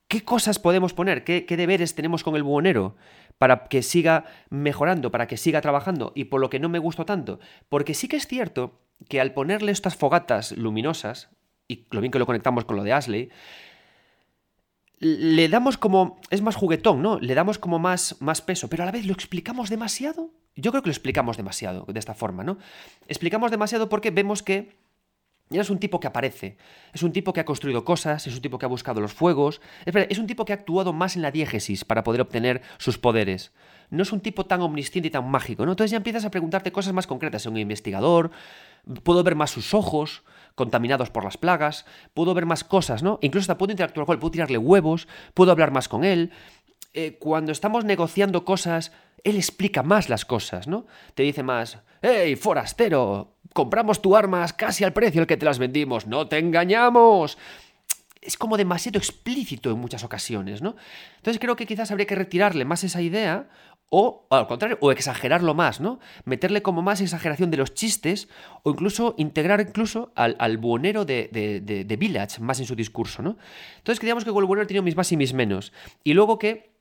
¿Qué cosas podemos poner? ¿Qué, deberes tenemos con el buhonero? Para que siga mejorando, para que siga trabajando. Y por lo que no me gustó tanto. Porque sí que es cierto que al ponerle estas fogatas luminosas, y lo bien que lo conectamos con lo de Ashley, le damos como. Es más juguetón, ¿no? Le damos como más, más peso, pero a la vez lo explicamos demasiado. Yo creo que lo explicamos demasiado de esta forma, ¿no? Explicamos demasiado porque vemos que ya es un tipo que aparece, es un tipo que ha construido cosas, es un tipo que ha buscado los fuegos, es, un tipo que ha actuado más en la diégesis para poder obtener sus poderes. No es un tipo tan omnisciente y tan mágico, ¿no? Entonces ya empiezas a preguntarte cosas más concretas. Es un investigador, puedo ver más sus ojos contaminados por las plagas, puedo ver más cosas, ¿no? Incluso hasta puedo interactuar con él, puedo tirarle huevos, puedo hablar más con él. Eh, cuando estamos negociando cosas, él explica más las cosas, ¿no? Te dice más, ¡Hey, forastero! Compramos tu armas casi al precio al que te las vendimos, no te engañamos. Es como demasiado explícito en muchas ocasiones, ¿no? Entonces creo que quizás habría que retirarle más esa idea o, al contrario, o exagerarlo más, ¿no? Meterle como más exageración de los chistes o incluso integrar incluso al, al buonero de, de, Village más en su discurso, ¿no? Entonces creíamos que el buonero tenía mis más y mis menos. Y luego que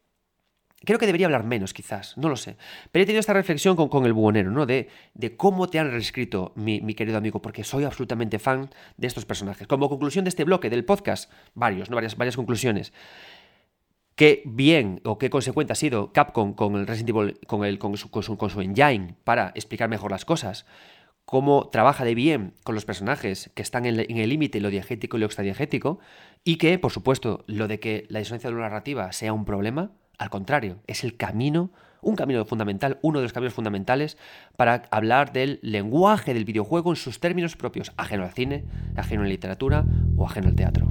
Creo que debería hablar menos, quizás, no lo sé. Pero he tenido esta reflexión con, con el buhonero, ¿no? De, de, cómo te han reescrito, mi, mi, querido amigo, porque soy absolutamente fan de estos personajes. Como conclusión de este bloque del podcast, varios, ¿no? Varias, varias conclusiones. Qué bien o qué consecuente ha sido Capcom con el Resident Evil, con, el, con, su, engine para explicar mejor las cosas. Cómo trabaja de bien con los personajes que están en, el límite, lo diegético y lo extradiegético. Y que, por supuesto, lo de que la disonancia de la narrativa sea un problema al contrario, es el camino, un camino fundamental, uno de los caminos fundamentales para hablar del lenguaje del videojuego en sus términos propios, ajeno al cine, ajeno a la literatura o ajeno al teatro.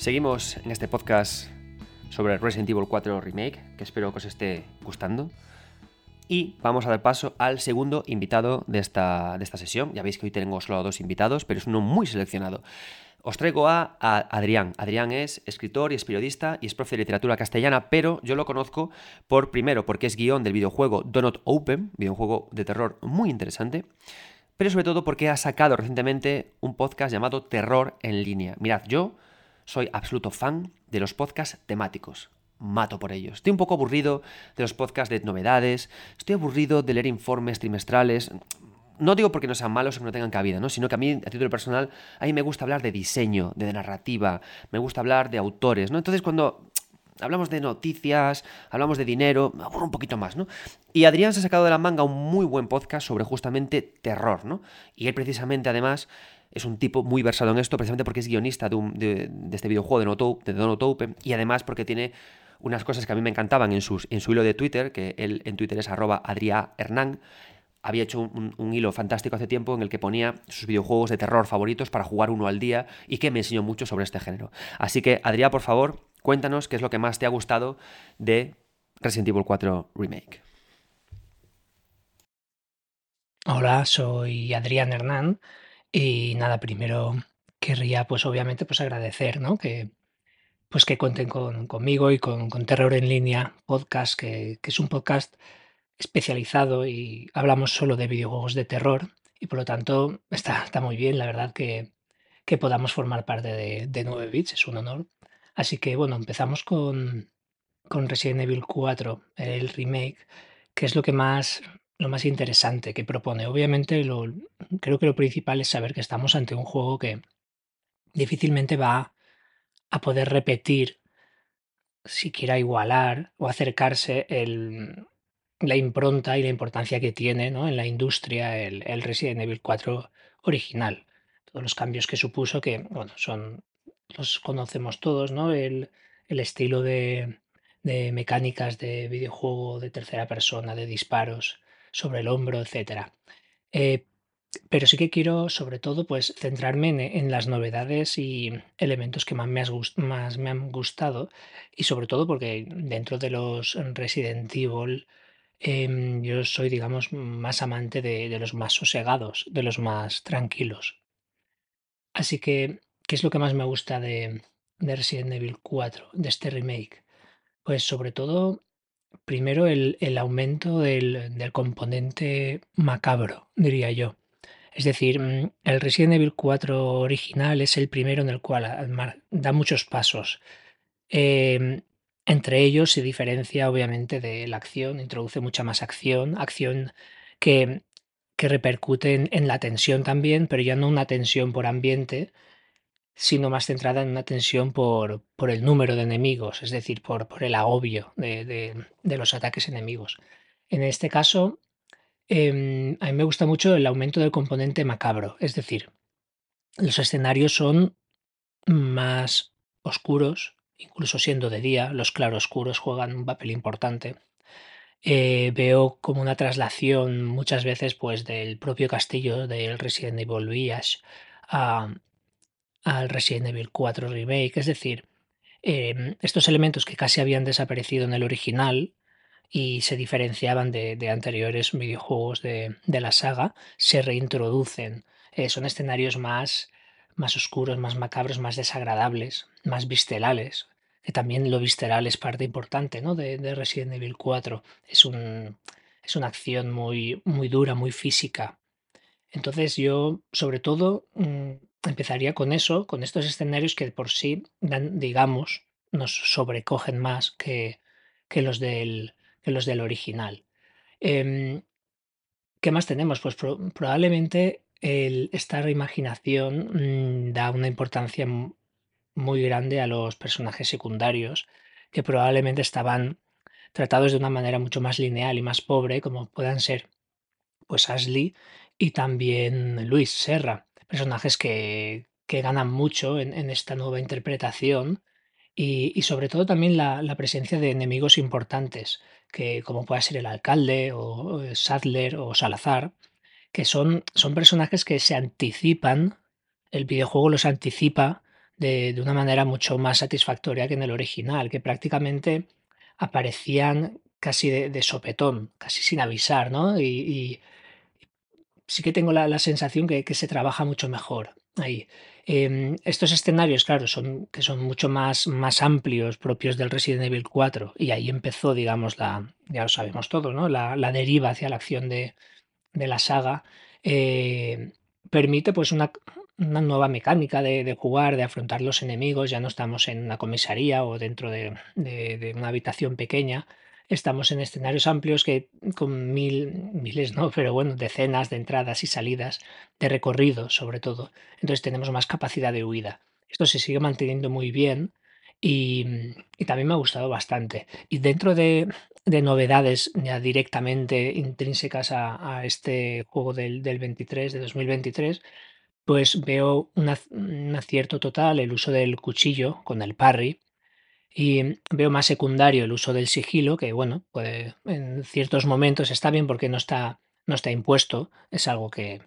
Seguimos en este podcast sobre Resident Evil 4 Remake, que espero que os esté gustando. Y vamos a dar paso al segundo invitado de esta, de esta sesión. Ya veis que hoy tengo solo dos invitados, pero es uno muy seleccionado. Os traigo a, Adrián. Adrián es escritor y es periodista y es profe de literatura castellana, pero yo lo conozco por primero porque es guion del videojuego Donut Open, videojuego de terror muy interesante, pero sobre todo porque ha sacado recientemente un podcast llamado Terror en línea. Mirad, yo soy absoluto fan de los podcasts temáticos. Mato por ellos. Estoy un poco aburrido de los podcasts de novedades, estoy aburrido de leer informes trimestrales. No digo porque no sean malos o que no tengan cabida, ¿no? sino que a mí, a título personal, a mí me gusta hablar de diseño, de narrativa, me gusta hablar de autores, ¿no? Entonces cuando hablamos de noticias, hablamos de dinero, me aburro un poquito más, ¿no? Y Adrián se ha sacado de la manga un muy buen podcast sobre justamente terror, ¿no? Y él precisamente además es un tipo muy versado en esto, precisamente porque es guionista de, este videojuego de, Noto, de y además porque tiene unas cosas que a mí me encantaban en, en su hilo de Twitter, que él en Twitter es arroba Adrià Hernán, había hecho un, hilo fantástico hace tiempo en el que ponía sus videojuegos de terror favoritos para jugar uno al día y que me enseñó mucho sobre este género. Así que, Adrià, por favor, cuéntanos qué es lo que más te ha gustado de Resident Evil 4 Remake. Hola, soy Adrián Hernán. Y nada, primero querría, pues obviamente, pues agradecer, ¿no? Que, pues que cuenten con, conmigo y con, con Terror en Línea Podcast, que, que es un podcast especializado y hablamos solo de videojuegos de terror y por lo tanto está, está muy bien, la verdad que, que podamos formar parte de, de 9 bits, es un honor. Así que bueno, empezamos con, con Resident Evil 4, el remake, que es lo que más lo más interesante que propone. Obviamente, lo, creo que lo principal es saber que estamos ante un juego que difícilmente va a poder repetir, siquiera igualar o acercarse el, la impronta y la importancia que tiene en la industria el, el, Resident Evil 4 original. Todos los cambios que supuso, que bueno, son los conocemos todos, ¿no? El, el estilo de, de mecánicas de videojuego de tercera persona, de disparos, sobre el hombro, etc. Eh, pero sí que quiero, sobre todo, pues centrarme en, las novedades y elementos que más me, has han gustado y sobre todo porque dentro de los Resident Evil em, yo soy, digamos, más amante de, de los más sosegados, de los más tranquilos. Así que, ¿qué es lo que más me gusta de, de Resident Evil 4, de este remake? Pues sobre todo, primero el, el aumento del, del componente macabro, diría yo. Es decir, mm, el Resident Evil 4 original es el primero en el cual da muchos pasos. Em, entre ellos se diferencia obviamente de la acción, introduce mucha más acción, acción que, que repercute en, en la tensión también, pero ya no una tensión por ambiente, sino más centrada en una tensión por, por el número de enemigos, es decir, por, por el agobio de, de- los ataques enemigos. En este caso, em, a mí me gusta mucho el aumento del componente macabro, es decir, los escenarios son más oscuros, incluso siendo de día, los claroscuros juegan un papel importante. Eh, veo como una traslación muchas veces pues del propio castillo del Resident Evil Village a- al Resident Evil 4 Remake, es decir, em, estos elementos que casi habían desaparecido en el original y se diferenciaban de, anteriores videojuegos de, de la saga, se reintroducen. Eh, son escenarios más, más oscuros, más macabros, más desagradables, más viscerales. Que también lo visceral es parte importante ¿no? de, de Resident Evil 4. Es, un, es una acción muy, muy dura, muy física. Entonces yo, sobre todo, mm, empezaría con eso, con estos escenarios que por sí dan, digamos, nos sobrecogen más que, que los del, que los del original. Em, ¿qué más tenemos? Pues pro- probablemente el, esta reimaginación mm, da una importancia mu- muy grande a los personajes secundarios, que probablemente estaban tratados de una manera mucho más lineal y más pobre, como puedan ser pues Ashley y también Luis Serra, personajes que, que ganan mucho en, esta nueva interpretación y, sobre todo también la, presencia de enemigos importantes, que como pueda ser el alcalde o Sadler o Salazar, que son, son personajes que se anticipan, el videojuego los anticipa de, de una manera mucho más satisfactoria que en el original, que prácticamente aparecían casi de, sopetón, casi sin avisar, ¿no? Y sí que tengo la, la sensación que, que se trabaja mucho mejor ahí. Em, estos escenarios, claro, son, que son mucho más, más amplios, propios del Resident Evil 4, y ahí empezó, digamos, la, ya lo sabemos todos, ¿no? La, la deriva hacia la acción de, de la saga, eh, permite pues una, una nueva mecánica de, de jugar, de afrontar los enemigos. Ya no estamos en una comisaría o dentro de, de- de una habitación pequeña. Estamos en escenarios amplios que con mil, miles, no, pero bueno, decenas de entradas y salidas, de recorrido sobre todo. Entonces tenemos más capacidad de huida. Esto se sigue manteniendo muy bien y, también me ha gustado bastante. Y dentro de, de novedades ya directamente intrínsecas a, este juego del, del 23, de 2023, pues veo un acierto total el uso del cuchillo con el parry y veo más secundario el uso del sigilo, que bueno, pues en ciertos momentos está bien porque no está, no está impuesto, es algo que,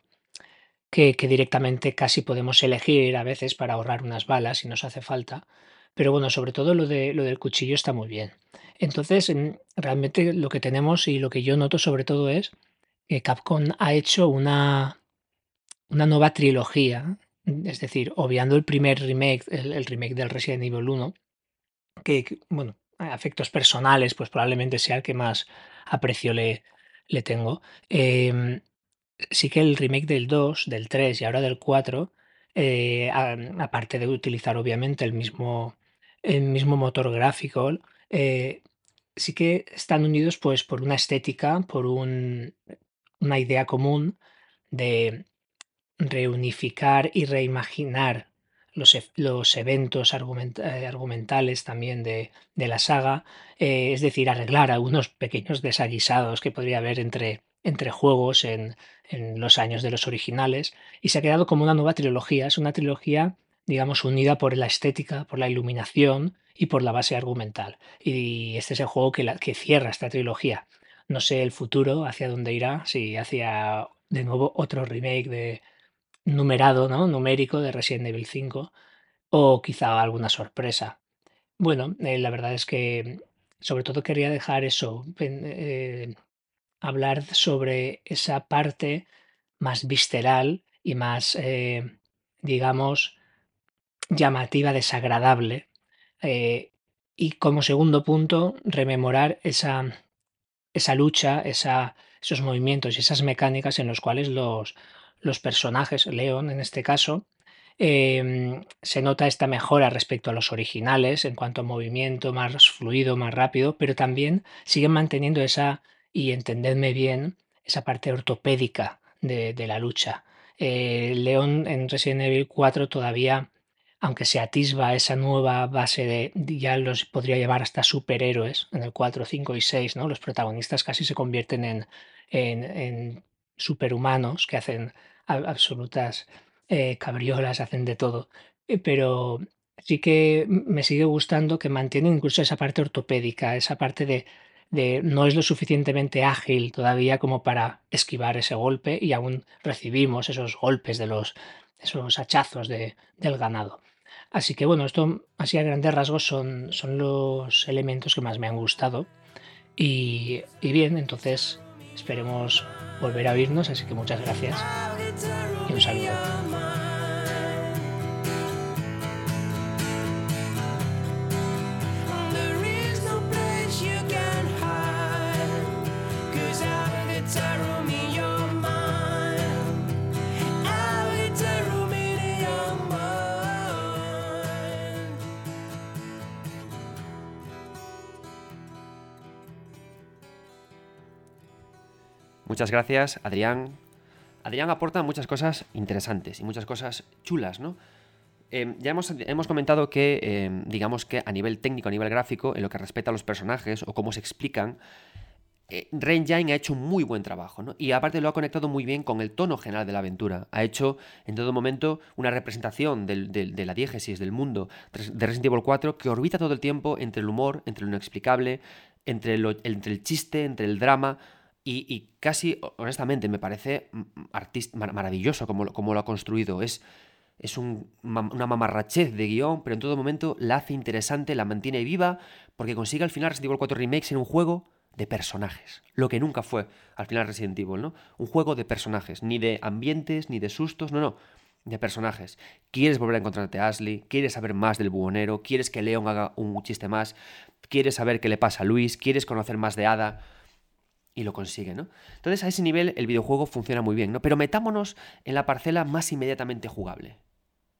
que, directamente casi podemos elegir a veces para ahorrar unas balas si nos hace falta. Pero bueno, sobre todo lo, de, lo del cuchillo está muy bien. Entonces, realmente lo que tenemos y lo que yo noto sobre todo es que Capcom ha hecho una, una nueva trilogía, es decir, obviando el primer remake, el, el remake del Resident Evil 1, que, bueno, a efectos personales, pues probablemente sea el que más aprecio le, le tengo. Em, sí que el remake del 2, del 3 y ahora del 4, eh, aparte de utilizar obviamente el mismo, el mismo motor gráfico, eh, sí que están unidos pues por una estética, por un- una idea común de reunificar y reimaginar los, eventos eh, argumentales también de, la saga, eh, es decir, arreglar algunos pequeños desaguisados que podría haber entre, juegos en, los años de los originales, y se ha quedado como una nueva trilogía. Es una trilogía, digamos, unida por la estética, por la iluminación y por la base argumental. Y este es el juego que, que cierra esta trilogía. No sé el futuro, hacia dónde irá, si hacia de nuevo otro remake de numerado, ¿no? Numérico de Resident Evil 5 o quizá alguna sorpresa. Bueno, eh, la verdad es que sobre todo quería dejar eso, eh, hablar sobre esa parte más visceral y más, eh, digamos, llamativa, desagradable. y como segundo punto, rememorar esa, esa lucha, esa, esos movimientos y esas mecánicas en los cuales los, los personajes, Leon en este caso, em, se nota esta mejora respecto a los originales en cuanto a movimiento más fluido, más rápido, pero también siguen manteniendo esa, y entendedme bien, esa parte ortopédica de, la lucha. Eh, Leon en Resident Evil 4 todavía, aunque se atisba esa nueva base de, ya los podría llevar hasta superhéroes, en el 4, 5 y 6, ¿no? los protagonistas casi se convierten en, en superhumanos que hacen absolutas eh, cabriolas, hacen de todo. Eh, pero sí que me sigue gustando que mantienen incluso esa parte ortopédica, esa parte de, no es lo suficientemente ágil todavía como para esquivar ese golpe y aún recibimos esos golpes de los esos hachazos de, del ganado. Así que bueno, esto así a grandes rasgos son, son los elementos que más me han gustado. Y bien, entonces esperemos volver a oírnos, así que muchas gracias Muchas gracias, Adrián. Adrián aporta muchas cosas interesantes y muchas cosas chulas, ¿no? Em, ya hemos, hemos, comentado que, em, digamos que a nivel técnico, a nivel gráfico, en lo que respecta a los personajes o cómo se explican, eh, Ren ha hecho un muy buen trabajo, ¿no? Y aparte lo ha conectado muy bien con el tono general de la aventura. Ha hecho en todo momento una representación de la diégesis del mundo de Resident Evil 4 que orbita todo el tiempo entre el humor, entre lo inexplicable, entre, entre el chiste, entre el drama. Y, casi, honestamente, me parece maravilloso como, lo ha construido. Es, es una mamarrachez de guion, pero en todo momento la hace interesante, la mantiene viva, porque consigue al final Resident Evil 4 Remakes en un juego de personajes. Lo que nunca fue al final Resident Evil, ¿no? Un juego de personajes, ni de ambientes, ni de sustos, no, no. De personajes. Quieres volver a encontrarte a Ashley, quieres saber más del buhonero, quieres que Leon haga un chiste más, quieres saber qué le pasa a Luis, quieres conocer más de Ada y lo consigue, ¿no? Entonces a ese nivel el videojuego funciona muy bien, ¿no? Pero metámonos en la parcela más inmediatamente jugable.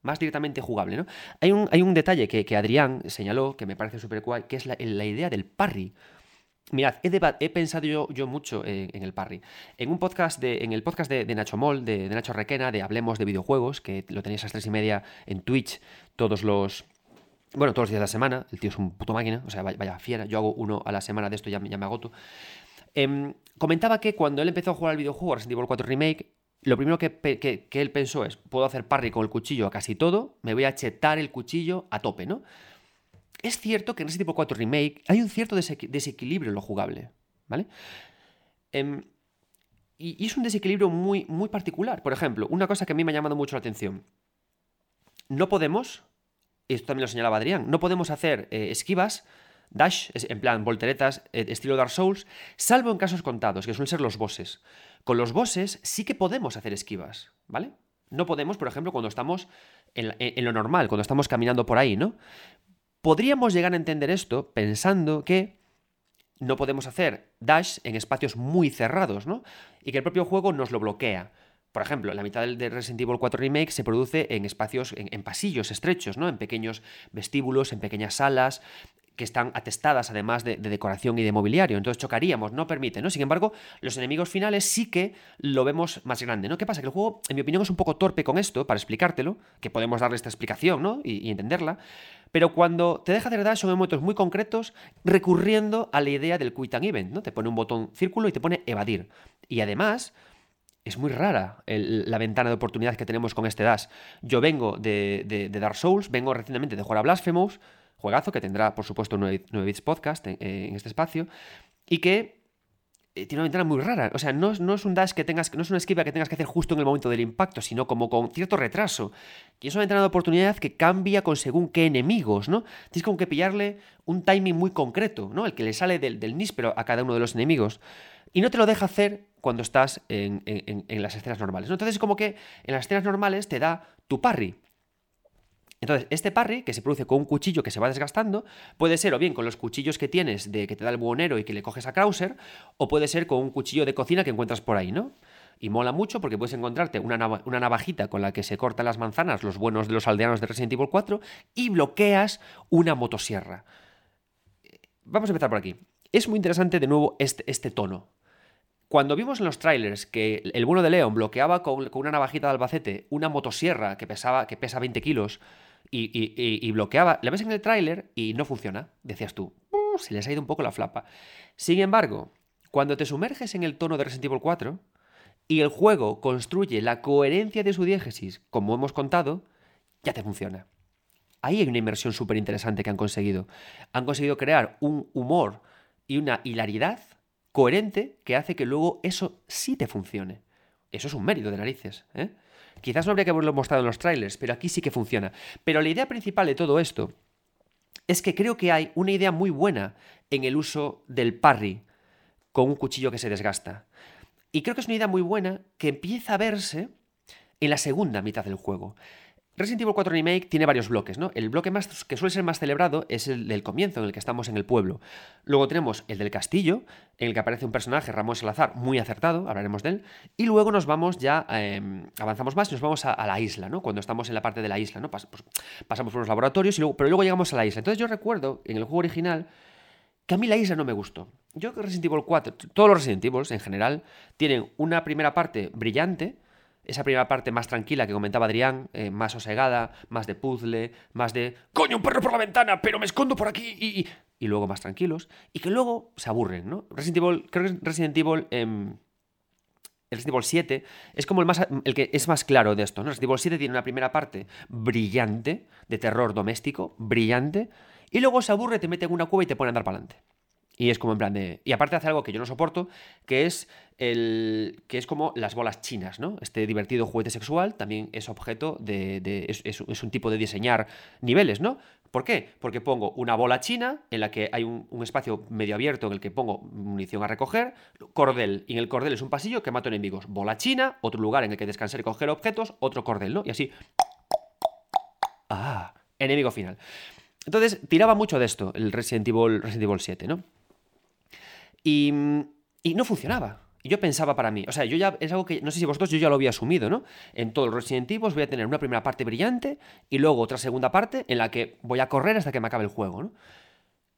Más directamente jugable, ¿no? Hay un, hay un detalle que, Adrián señaló que me parece súper guay, que es la, idea del parry. Mirad, he, pensado yo, yo mucho en, el parry. En un podcast de, en el podcast de, Nacho Moll, de, Nacho Requena, de Hablemos de videojuegos, que lo tenéis a las tres y media en Twitch todos los, bueno, todos los días de la semana, el tío es un puto máquina, o sea, vaya, fiera, yo hago uno a la semana de esto, ya, ya me agoto. Em, comentaba que cuando él empezó a jugar al videojuego Resident Evil 4 Remake, lo primero que, él pensó es, puedo hacer parry con el cuchillo a casi todo, me voy a chetar el cuchillo a tope, ¿no? Es cierto que en Resident Evil 4 Remake hay un cierto desequilibrio en lo jugable, ¿vale? Em, y, es un desequilibrio muy, muy particular. Por ejemplo, una cosa que a mí me ha llamado mucho la atención. No podemos, esto también lo señalaba Adrián, no podemos hacer eh, esquivas dash, en plan volteretas, eh, estilo Dark Souls, salvo en casos contados, que suelen ser los bosses. Con los bosses sí que podemos hacer esquivas, ¿vale? No podemos, por ejemplo, cuando estamos en, lo normal, cuando estamos caminando por ahí, ¿no? Podríamos llegar a entender esto pensando que no podemos hacer dash en espacios muy cerrados, ¿no? Y que el propio juego nos lo bloquea. Por ejemplo, la mitad de Resident Evil 4 Remake se produce en espacios, en, en, pasillos estrechos, ¿no? En pequeños vestíbulos, en pequeñas salas, que están atestadas además de, decoración y de mobiliario. Entonces chocaríamos, no permite, ¿no? Sin embargo, los enemigos finales sí que lo vemos más grande, ¿no? ¿Qué pasa? Que el juego, en mi opinión, es un poco torpe con esto, para explicártelo, que podemos darle esta explicación, ¿no? Y, entenderla. Pero cuando te deja de dash son momentos muy concretos, recurriendo a la idea del quit and event, ¿no? Te pone un botón círculo y te pone evadir. Y además, es muy rara la ventana de oportunidad que tenemos con este dash. Yo vengo de, de Dark Souls, vengo recientemente de jugar a Blasphemous, juegazo que tendrá, por supuesto, 9, bits podcast en, este espacio, y que eh, tiene una ventana muy rara. O sea, no, es un dash que tengas, no es una esquiva que tengas que hacer justo en el momento del impacto, sino como con cierto retraso. Y es una ventana de oportunidad que cambia con según qué enemigos, ¿no? Tienes como que pillarle un timing muy concreto, ¿no? El que le sale del, níspero a cada uno de los enemigos. Y no te lo deja hacer cuando estás en, en las escenas normales. ¿no? Entonces, como que en las escenas normales te da tu parry. Entonces, este parry, que se produce con un cuchillo que se va desgastando, puede ser o bien con los cuchillos que tienes de que te da el buhonero y que le coges a Krauser, o puede ser con un cuchillo de cocina que encuentras por ahí, ¿no? Y mola mucho porque puedes encontrarte una, navajita con la que se cortan las manzanas, los buenos de los aldeanos de Resident Evil 4, y bloqueas una motosierra. Vamos a empezar por aquí. Es muy interesante de nuevo este, este tono. Cuando vimos en los trailers que el bueno de Leon bloqueaba con, con, una navajita de Albacete una motosierra que, pesaba, que pesa 20 kilos y, bloqueaba. La ves en el tráiler y no funciona. Decías tú, se les ha ido un poco la flapa. Sin embargo, cuando te sumerges en el tono de Resident Evil 4 y el juego construye la coherencia de su diégesis, como hemos contado, ya te funciona. Ahí hay una inmersión súper interesante que han conseguido. Han conseguido crear un humor y una hilaridad coherente que hace que luego eso sí te funcione. Eso es un mérito de narices. ¿eh? Quizás no habría que haberlo mostrado en los trailers, pero aquí sí que funciona. Pero la idea principal de todo esto es que creo que hay una idea muy buena en el uso del parry con un cuchillo que se desgasta. Y creo que es una idea muy buena que empieza a verse en la segunda mitad del juego. Resident Evil 4 Remake tiene varios bloques, ¿no? El bloque más, que suele ser más celebrado es el del comienzo, en el que estamos en el pueblo. Luego tenemos el del castillo, en el que aparece un personaje, Ramón Salazar, muy acertado, hablaremos de él. Y luego nos vamos ya, em, avanzamos más y nos vamos a, la isla, ¿no? Cuando estamos en la parte de la isla, ¿no? pues, pasamos por los laboratorios, y luego, pero luego llegamos a la isla. Entonces yo recuerdo, en el juego original, que a mí la isla no me gustó. Yo que Resident Evil 4, todos los Resident Evil en general, tienen una primera parte brillante, esa primera parte más tranquila que comentaba Adrián, eh, más sosegada, más de puzzle, más de ¡Coño, un perro por la ventana! ¡Pero me escondo por aquí! Y, y, luego más tranquilos. Y que luego se aburren, ¿no? Resident Evil, creo que Resident Evil. Eh, Resident Evil 7 es como el, más, el que es más claro de esto, ¿no? Resident Evil 7 tiene una primera parte brillante, de terror doméstico, brillante, y luego se aburre, te mete en una cueva y te pone a andar para adelante. Y es como en plan de. Y aparte hace algo que yo no soporto, que es el. que es como las bolas chinas, ¿no? Este divertido juguete sexual también es objeto de. es, un tipo de diseñar niveles, ¿no? ¿Por qué? Porque pongo una bola china en la que hay un, espacio medio abierto en el que pongo munición a recoger, cordel, y en el cordel es un pasillo que mato enemigos. Bola china, otro lugar en el que descansar y coger objetos, otro cordel, ¿no? Y así. ¡Ah! Enemigo final. Entonces, tiraba mucho de esto el Resident Evil, Resident Evil 7, ¿no? Y, no funcionaba. Y yo pensaba para mí, o sea, yo ya es algo que no sé si vosotros yo ya lo había asumido, ¿no? En todos los Resident Evil voy a tener una primera parte brillante y luego otra segunda parte en la que voy a correr hasta que me acabe el juego, ¿no?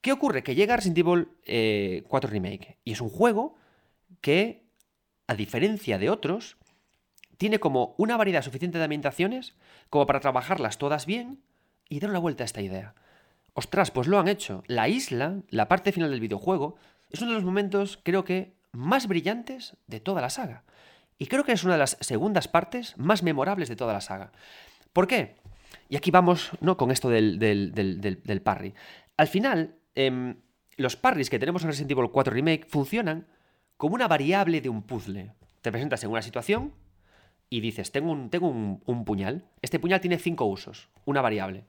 ¿Qué ocurre? Que llega Resident Evil 4 eh, Remake y es un juego que, a diferencia de otros, tiene como una variedad suficiente de ambientaciones como para trabajarlas todas bien y dar una vuelta a esta idea. Ostras, pues lo han hecho. La isla, la parte final del videojuego, es uno de los momentos, creo que, más brillantes de toda la saga. Y creo que es una de las segundas partes más memorables de toda la saga. ¿Por qué? Y aquí vamos ¿no? con esto del, del, parry. Al final, em, los parries que tenemos en Resident Evil 4 Remake funcionan como una variable de un puzzle. Te presentas en una situación y dices, tengo un, tengo un, un puñal. Este puñal tiene cinco usos, una variable.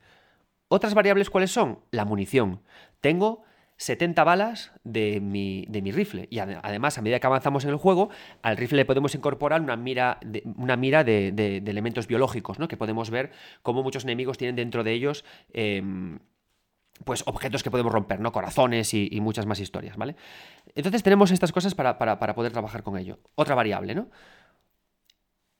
Otras variables, ¿cuáles son? La munición. Tengo 70 balas de mi, de mi rifle. Y además, a medida que avanzamos en el juego, al rifle le podemos incorporar una mira de, una mira de, elementos biológicos, ¿no? Que podemos ver cómo muchos enemigos tienen dentro de ellos. Em, pues objetos que podemos romper, ¿no? Corazones y, muchas más historias, ¿vale? Entonces tenemos estas cosas para, para, poder trabajar con ello. Otra variable, ¿no?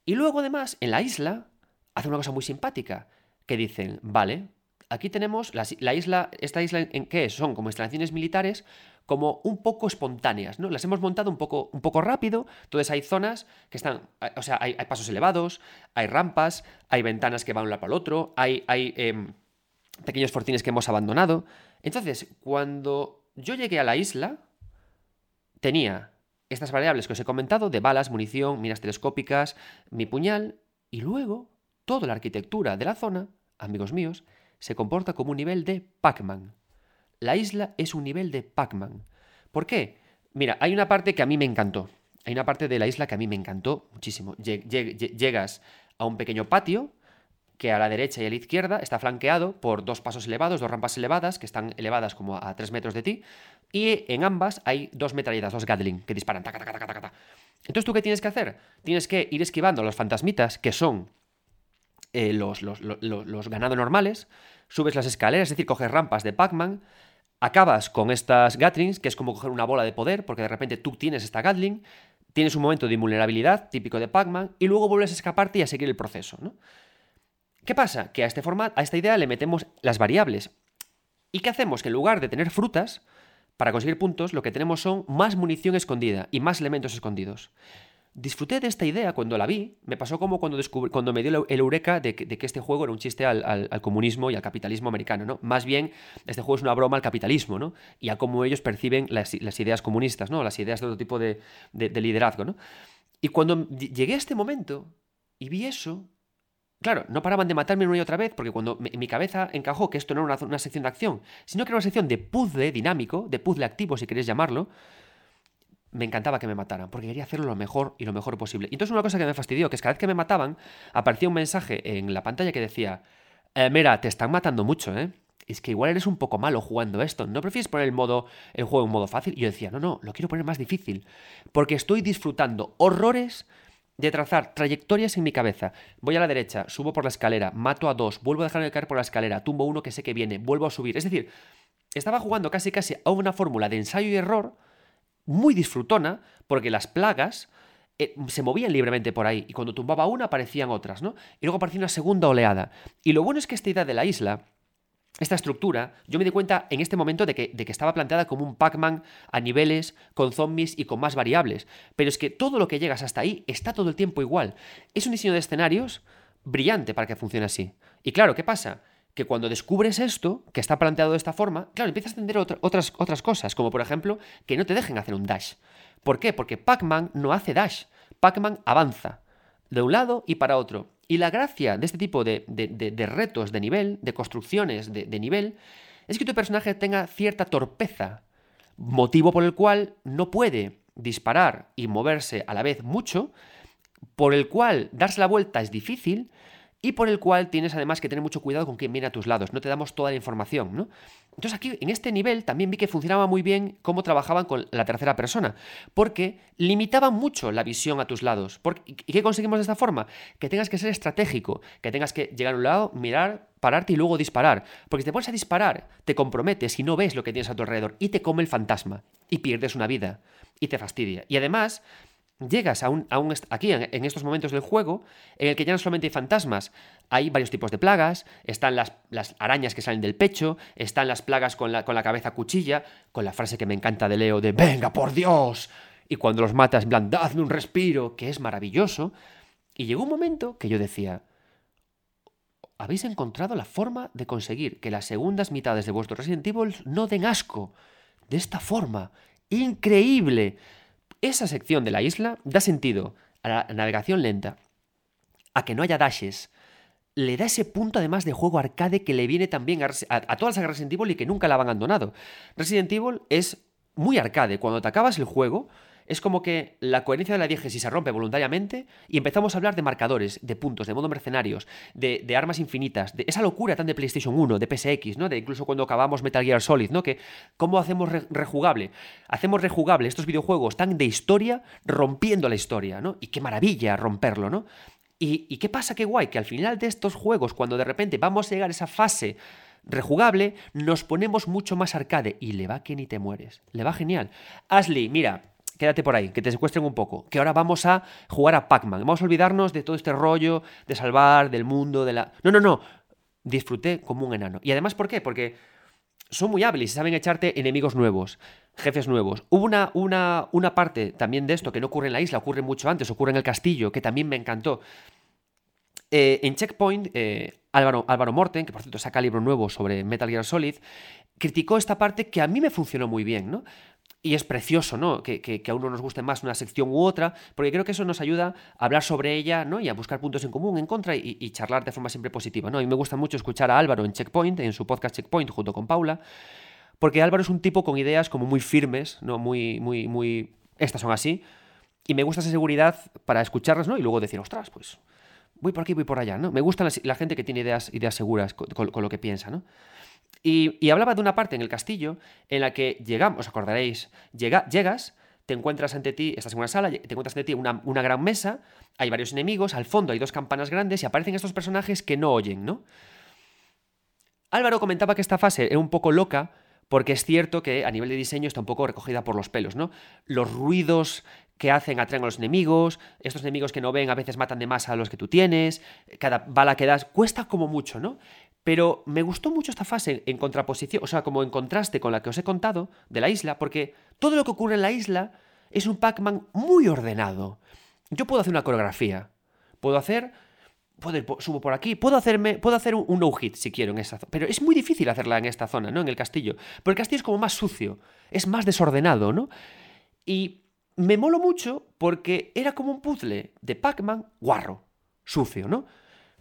Y luego, además, en la isla, hace una cosa muy simpática, que dicen, vale, aquí tenemos la, isla, esta isla en qué son como instalaciones militares como un poco espontáneas, ¿no? Las hemos montado un poco, un poco rápido, entonces hay zonas que están, o sea, hay, pasos elevados, hay rampas, hay ventanas que van un lado para el otro, hay, hay em, pequeños fortines que hemos abandonado. Entonces, cuando yo llegué a la isla, tenía estas variables que os he comentado, de balas, munición, miras telescópicas, mi puñal, y luego toda la arquitectura de la zona, amigos míos, se comporta como un nivel de Pac-Man. La isla es un nivel de Pac-Man. ¿Por qué? Mira, hay una parte que a mí me encantó. Hay una parte de la isla que a mí me encantó muchísimo. Llegas a un pequeño patio que a la derecha y a la izquierda está flanqueado por dos pasos elevados, dos rampas elevadas, que están elevadas como a 3 metros de ti, y en ambas hay dos metralletas, dos Gatling, que disparan. Entonces, ¿tú qué tienes que hacer? Tienes que ir esquivando a los fantasmitas, que son eh, los, los, normales, subes las escaleras, es decir, coges rampas de Pac-Man, acabas con estas Gatlings, que es como coger una bola de poder, porque de repente tú tienes esta Gatling, tienes un momento de invulnerabilidad típico de Pac-Man, y luego vuelves a escaparte y a seguir el proceso. ¿no? ¿Qué pasa? Que a, este formato, a esta idea le metemos las variables. ¿Y qué hacemos? Que en lugar de tener frutas, para conseguir puntos, lo que tenemos son más munición escondida y más elementos escondidos. Disfruté de esta idea cuando la vi, me pasó como cuando, cuando me dio el eureka de que, este juego era un chiste al, comunismo y al capitalismo americano, ¿no? Más bien, este juego es una broma al capitalismo, ¿no? Y a cómo ellos perciben las, ideas comunistas, ¿no? Las ideas de otro tipo de, de liderazgo, ¿no? Y cuando llegué a este momento y vi eso, Claro, no paraban de matarme una y otra vez, porque cuando en mi cabeza encajó que esto no era una, sección de acción, sino que era una sección de puzzle dinámico, de puzzle activo, si queréis llamarlo, me encantaba que me mataran, porque quería hacerlo lo mejor y lo mejor posible. Y entonces una cosa que me fastidió, que es cada vez que me mataban, aparecía un mensaje en la pantalla que decía, eh, mira, te están matando mucho, ¿eh? Es que igual eres un poco malo jugando esto. ¿No prefieres poner el, modo, el juego en modo fácil? Y yo decía, no, no, lo quiero poner más difícil. Porque estoy disfrutando horrores de trazar trayectorias en mi cabeza. Voy a la derecha, subo por la escalera, mato a dos, vuelvo a dejarme caer por la escalera, tumbo uno que sé que viene, vuelvo a subir. Es decir, estaba jugando casi casi a una fórmula de ensayo y error muy disfrutona, porque las plagas eh, se movían libremente por ahí, y cuando tumbaba una aparecían otras, ¿no? Y luego aparecía una segunda oleada. Y lo bueno es que esta idea de la isla esta estructura, yo me di cuenta en este momento de que, de que estaba planteada como un Pac-Man a niveles, con zombies y con más variables. Pero es que todo lo que llegas hasta ahí está todo el tiempo igual. Es un diseño de escenarios brillante para que funcione así. Y claro, ¿qué pasa? Que cuando descubres esto, que está planteado de esta forma, claro, empiezas a entender otras, otras cosas, como por ejemplo que no te dejen hacer un dash. ¿Por qué? Porque Pac-Man no hace dash. Pac-Man avanza de un lado y para otro. Y la gracia de este tipo de, retos de nivel, de construcciones de, nivel, es que tu personaje tenga cierta torpeza, motivo por el cual no puede disparar y moverse a la vez mucho, por el cual darse la vuelta es difícil y por el cual tienes además que tener mucho cuidado con quién viene a tus lados, no te damos toda la información, ¿no? Entonces aquí, en este nivel, también vi que funcionaba muy bien cómo trabajaban con la tercera persona, porque limitaban mucho la visión a tus lados. ¿Y qué conseguimos de esta forma? Que tengas que ser estratégico, que tengas que llegar a un lado, mirar, pararte y luego disparar. Porque si te pones a disparar, te comprometes y no ves lo que tienes a tu alrededor, y te come el fantasma, y pierdes una vida, y te fastidia. Y además, llegas a un, aquí en, estos momentos del juego en el que ya no solamente hay fantasmas, hay varios tipos de plagas, están las, arañas que salen del pecho, están las plagas con la, con la, cabeza cuchilla, con la frase que me encanta de Leo de ¡Venga, por Dios! Y cuando los matas, en un respiro, que es maravilloso. Y llegó un momento que yo decía, habéis encontrado la forma de conseguir que las segundas mitades de vuestro Resident Evil no den asco. De esta forma. Increíble. Esa sección de la isla da sentido a la navegación lenta, a que no haya dashes, le da ese punto además de juego arcade que le viene también a, todas las Resident Evil y que nunca la han abandonado. Resident Evil es muy arcade. Cuando te acabas el juego, es como que la coherencia de la diégesis se rompe voluntariamente y empezamos a hablar de marcadores, de puntos, de modo mercenarios, de, armas infinitas, de esa locura tan de PlayStation 1, de PSX, ¿no? De incluso cuando acabamos Metal Gear Solid, ¿no? Que cómo hacemos rejugable. Hacemos rejugable estos videojuegos tan de historia rompiendo la historia, ¿no? Y qué maravilla romperlo, ¿no? Y, y qué pasa, qué guay, que al final de estos juegos, cuando de repente vamos a llegar a esa fase rejugable, nos ponemos mucho más arcade y le va que ni te mueres. Le va genial. Ashley, mira, quédate por ahí, que te secuestren un poco, que ahora vamos a jugar a Pac-Man, vamos a olvidarnos de todo este rollo de salvar, del mundo, de la... No, no, no, disfruté como un enano. Y además, ¿por qué? Porque son muy hábiles y saben echarte enemigos nuevos, jefes nuevos. Hubo una, una, una parte también de esto que no ocurre en la isla, ocurre mucho antes, ocurre en el castillo, que también me encantó. Eh, en Checkpoint, eh, Álvaro, Álvaro Morten, que por cierto saca libro nuevo sobre Metal Gear Solid, criticó esta parte que a mí me funcionó muy bien, ¿no? Y es precioso, ¿no? Que, a uno nos guste más una sección u otra, porque creo que eso nos ayuda a hablar sobre ella, ¿no? Y a buscar puntos en común, en contra y, charlar de forma siempre positiva, ¿no? Y me gusta mucho escuchar a Álvaro en Checkpoint, en su podcast Checkpoint, junto con Paula, porque Álvaro es un tipo con ideas como muy firmes, ¿no? Muy, muy, muy... Estas son así. Y me gusta esa seguridad para escucharlas, ¿no? Y luego decir, ostras, pues voy por aquí, voy por allá, ¿no? Me gusta la, gente que tiene ideas, ideas seguras con, lo que piensa, ¿no? Y, hablaba de una parte en el castillo en la que llegamos, os acordaréis, llega, llegas, te encuentras ante ti, estás en una sala, te encuentras ante ti una, una gran mesa, hay varios enemigos, al fondo hay dos campanas grandes y aparecen estos personajes que no oyen, ¿no? Álvaro comentaba que esta fase era un poco loca porque es cierto que a nivel de diseño está un poco recogida por los pelos, ¿no? Los ruidos que hacen atraen a los enemigos, estos enemigos que no ven a veces matan de más a los que tú tienes, cada bala que das cuesta como mucho, ¿no? Pero me gustó mucho esta fase en contraposición, o sea, como en contraste con la que os he contado de la isla, porque todo lo que ocurre en la isla es un Pac-Man muy ordenado. Yo puedo hacer una coreografía, puedo hacer puedo subo por aquí, puedo hacerme, puedo hacer un, no-hit si quiero en esa zona, pero es muy difícil hacerla en esta zona, ¿no? En el castillo, porque el castillo es como más sucio, es más desordenado, ¿no? Y me molo mucho porque era como un puzzle de Pac-Man guarro, sucio, ¿no?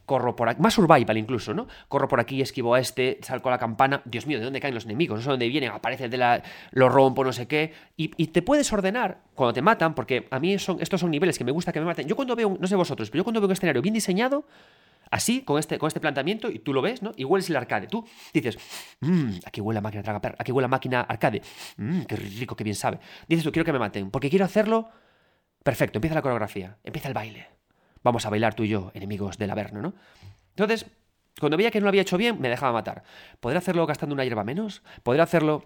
Corro por aquí, más survival incluso, ¿no? Corro por aquí, esquivo a este, salgo a la campana, Dios mío, ¿de dónde caen los enemigos? No sé dónde vienen, aparece de la, lo rompo, no sé qué, y, te puedes ordenar cuando te matan, porque a mí son, estos son niveles que me gusta que me maten. Yo cuando veo, no sé vosotros, pero yo cuando veo un escenario bien diseñado, así, con este, con este planteamiento, y tú lo ves, ¿no? Y hueles el arcade. Tú dices, mmm, aquí huele la máquina traga perra, aquí huele la máquina arcade, mmm, qué rico, qué bien sabe. Dices tú, quiero que me maten, porque quiero hacerlo perfecto, empieza la coreografía, empieza el baile. Vamos a bailar tú y yo, enemigos del Averno, ¿no? Entonces, cuando veía que no lo había hecho bien, me dejaba matar. ¿Podría hacerlo gastando una hierba menos? ¿Podría hacerlo...?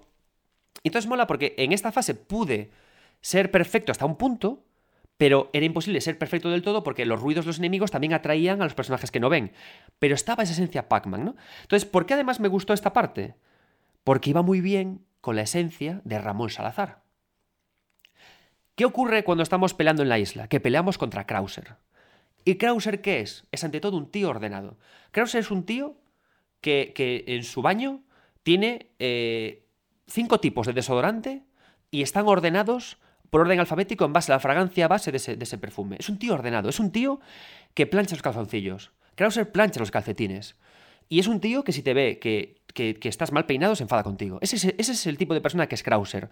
Entonces mola porque en esta fase pude ser perfecto hasta un punto, pero era imposible ser perfecto del todo porque los ruidos de los enemigos también atraían a los personajes que no ven. Pero estaba esa esencia Pac-Man, ¿no? Entonces, ¿por qué además me gustó esta parte? Porque iba muy bien con la esencia de Ramón Salazar. ¿Qué ocurre cuando estamos peleando en la isla? Que peleamos contra Krauser. ¿Y Krauser qué es? Es ante todo un tío ordenado. Krauser es un tío que, en su baño tiene eh, cinco tipos de desodorante y están ordenados por orden alfabético en base a la fragancia base de ese, perfume. Es un tío ordenado, es un tío que plancha los calzoncillos. Krauser plancha los calcetines. Y es un tío que si te ve que, estás mal peinado se enfada contigo. Ese, ese es el tipo de persona que es Krauser.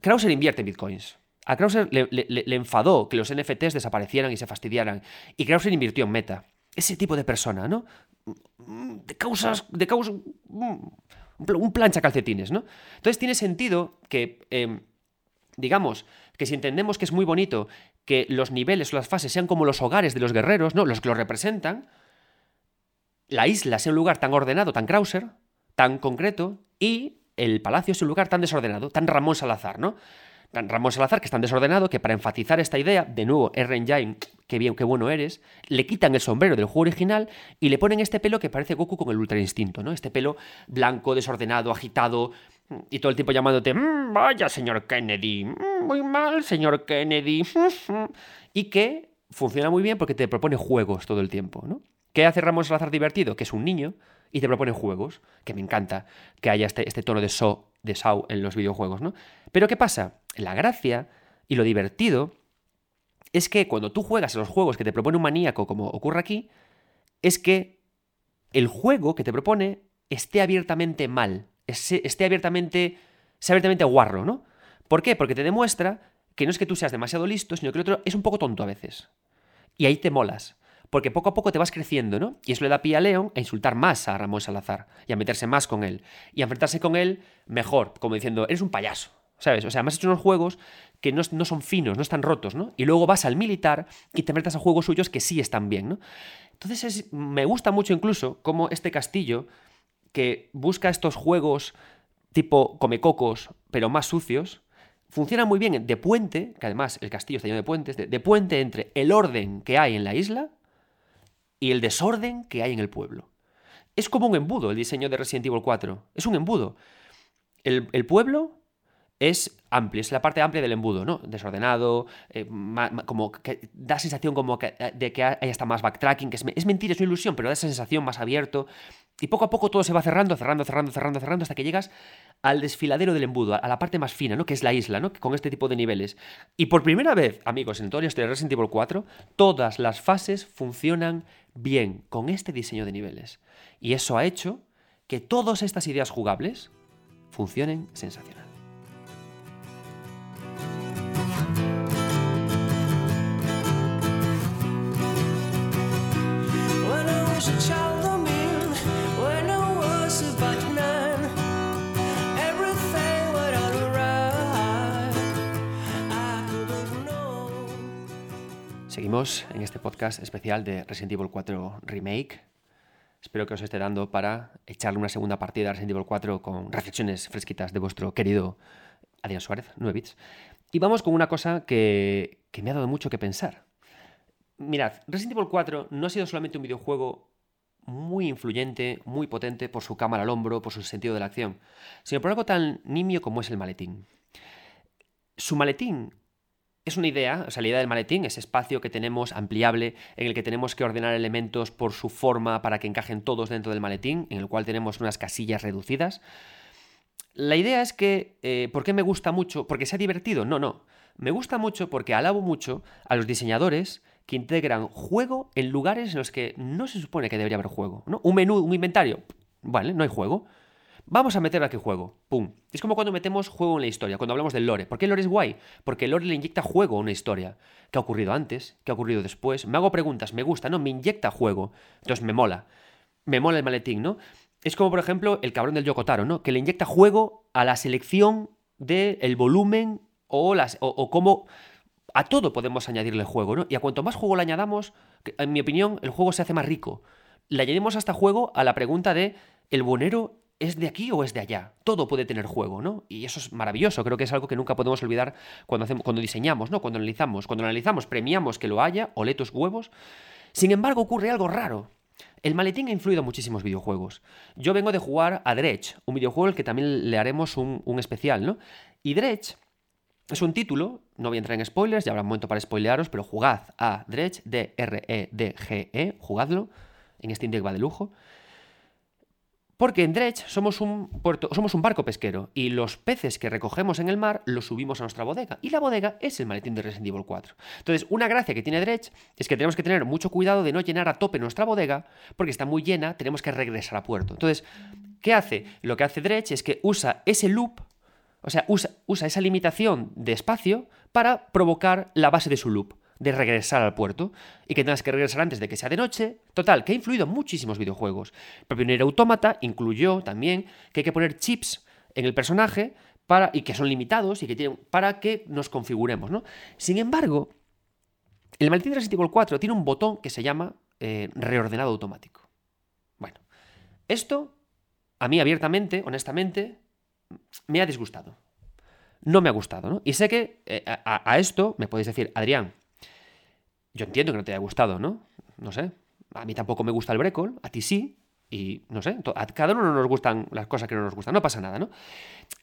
Krauser invierte en bitcoins. A Krauser le, enfadó que los NFTs desaparecieran y se fastidiaran. Y Krauser invirtió en Meta. Ese tipo de persona, ¿no? De causas. De causas. Un plancha calcetines, ¿no? Entonces tiene sentido que. Em, digamos, que si entendemos que es muy bonito que los niveles o las fases sean como los hogares de los guerreros, ¿no? Los que los representan, la isla sea un lugar tan ordenado, tan Krauser, tan concreto, y el palacio es un lugar tan desordenado, tan Ramón Salazar, ¿no? Ramón Salazar, que es tan desordenado que para enfatizar esta idea, de nuevo, R. Engine, qué bien, qué bueno eres, le quitan el sombrero del juego original y le ponen este pelo que parece Goku con el Ultra Instinto, ¿no? Este pelo blanco, desordenado, agitado, y todo el tiempo llamándote, mm, vaya, señor Kennedy, mm, muy mal, señor Kennedy, y que funciona muy bien porque te propone juegos todo el tiempo, ¿no? ¿Qué hace Ramón Salazar divertido? Que es un niño y te propone juegos, que me encanta que haya este, este tono de so, de Sau en los videojuegos, ¿no? Pero ¿qué pasa? La gracia y lo divertido es que cuando tú juegas a los juegos que te propone un maníaco, como ocurre aquí, es que el juego que te propone esté abiertamente mal, esté abiertamente, sea abiertamente guarro, ¿no? ¿Por qué? Porque te demuestra que no es que tú seas demasiado listo, sino que el otro es un poco tonto a veces. Y ahí te molas. Porque poco a poco te vas creciendo, ¿no? Y eso le da pie a León a insultar más a Ramón Salazar y a meterse más con él. Y a enfrentarse con él mejor, como diciendo, eres un payaso. ¿Sabes? O sea, me has hecho unos juegos que no, son finos, no están rotos, ¿no? Y luego vas al militar y te enfrentas a juegos suyos que sí están bien, ¿no? Entonces me gusta mucho incluso cómo este castillo, que busca estos juegos tipo comecocos, pero más sucios, funciona muy bien de puente, que además el castillo está lleno de puentes, de, puente entre el orden que hay en la isla y el desorden que hay en el pueblo. Es como un embudo el diseño de Resident Evil 4. Es un embudo. El, el pueblo es amplio, es la parte amplia del embudo, ¿no? Desordenado, eh, como da sensación como que, de que hay hasta más backtracking, que es, es, mentira, es una ilusión, pero da esa sensación más abierto. Y poco a poco todo se va cerrando, cerrando, cerrando, cerrando, cerrando, hasta que llegas al desfiladero del embudo, a la parte más fina, ¿no? Que es la isla, ¿no? Con este tipo de niveles. Y por primera vez, amigos, en toda la de Resident Evil 4, todas las fases funcionan bien con este diseño de niveles. Y eso ha hecho que todas estas ideas jugables funcionen sensacional. En este podcast especial de Resident Evil 4 Remake. Espero que os esté dando para echarle una segunda partida a Resident Evil 4 con reflexiones fresquitas de vuestro querido Adrián Suárez, 9 bits. Y vamos con una cosa que, que me ha dado mucho que pensar. Mirad, Resident Evil 4 no ha sido solamente un videojuego muy influyente, muy potente por su cámara al hombro, por su sentido de la acción, sino por algo tan nimio como es el maletín. Su maletín es una idea, o sea, la idea del maletín, ese espacio que tenemos ampliable, en el que tenemos que ordenar elementos por su forma para que encajen todos dentro del maletín, en el cual tenemos unas casillas reducidas. La idea es que, eh, ¿por qué me gusta mucho? ¿Porque sea divertido? No, no. Me gusta mucho porque alabo mucho a los diseñadores que integran juego en lugares en los que no se supone que debería haber juego. ¿no? Un menú, un inventario. Vale, no hay juego. Vamos a meter aquí juego. ¡Pum! Es como cuando metemos juego en la historia, cuando hablamos del lore. ¿Por qué el lore es guay? Porque el lore le inyecta juego a una historia. ¿Qué ha ocurrido antes? ¿Qué ha ocurrido después? Me hago preguntas, me gusta, ¿no? Me inyecta juego. Entonces me mola. Me mola el maletín, ¿no? Es como, por ejemplo, el cabrón del Yokotaro, ¿no? Que le inyecta juego a la selección del volumen o, las, o, cómo... A todo podemos añadirle juego, ¿no? Y a cuanto más juego le añadamos, en mi opinión, el juego se hace más rico. Le añadimos hasta juego a la pregunta de ¿el bonero ¿es de aquí o es de allá? Todo puede tener juego, ¿no? Y eso es maravilloso, creo que es algo que nunca podemos olvidar cuando, hacemos, cuando diseñamos, ¿no? Cuando analizamos. Cuando analizamos, premiamos que lo haya, ole tus huevos. Sin embargo, ocurre algo raro. El maletín ha influido en muchísimos videojuegos. Yo vengo de jugar a Dredge, un videojuego al que también le haremos un, especial, ¿no? Y Dredge es un título, no voy a entrar en spoilers, ya habrá un momento para spoilearos, pero jugad a Dredge, D-R-E-D-G-E, -E, jugadlo, en este Deck va de lujo. Porque en Dredge somos un, barco pesquero y los peces que recogemos en el mar los subimos a nuestra bodega. Y la bodega es el maletín de Resident Evil 4. Entonces, una gracia que tiene Dredge es que tenemos que tener mucho cuidado de no llenar a tope nuestra bodega, porque está muy llena, tenemos que regresar a puerto. Entonces, ¿qué hace? Lo que hace Dredge es que usa ese loop, o sea, usa esa limitación de espacio para provocar la base de su loop de regresar al puerto y que tengas que regresar antes de que sea de noche. Total, que ha influido en muchísimos videojuegos. El propio Nier Automata incluyó también que hay que poner chips en el personaje para, y que son limitados y que tienen, para que nos configuremos. ¿no? Sin embargo, el maletín de Resident Evil 4 tiene un botón que se llama eh, reordenado automático. Bueno, esto a mí abiertamente, honestamente, me ha disgustado. No me ha gustado, ¿no? Y sé que eh, a esto me podéis decir, Adrián, yo entiendo que no te haya gustado, ¿no? No sé. A mí tampoco me gusta el brecol, a ti sí, y no sé, a cada uno nos gustan las cosas que no nos gustan, no pasa nada, ¿no?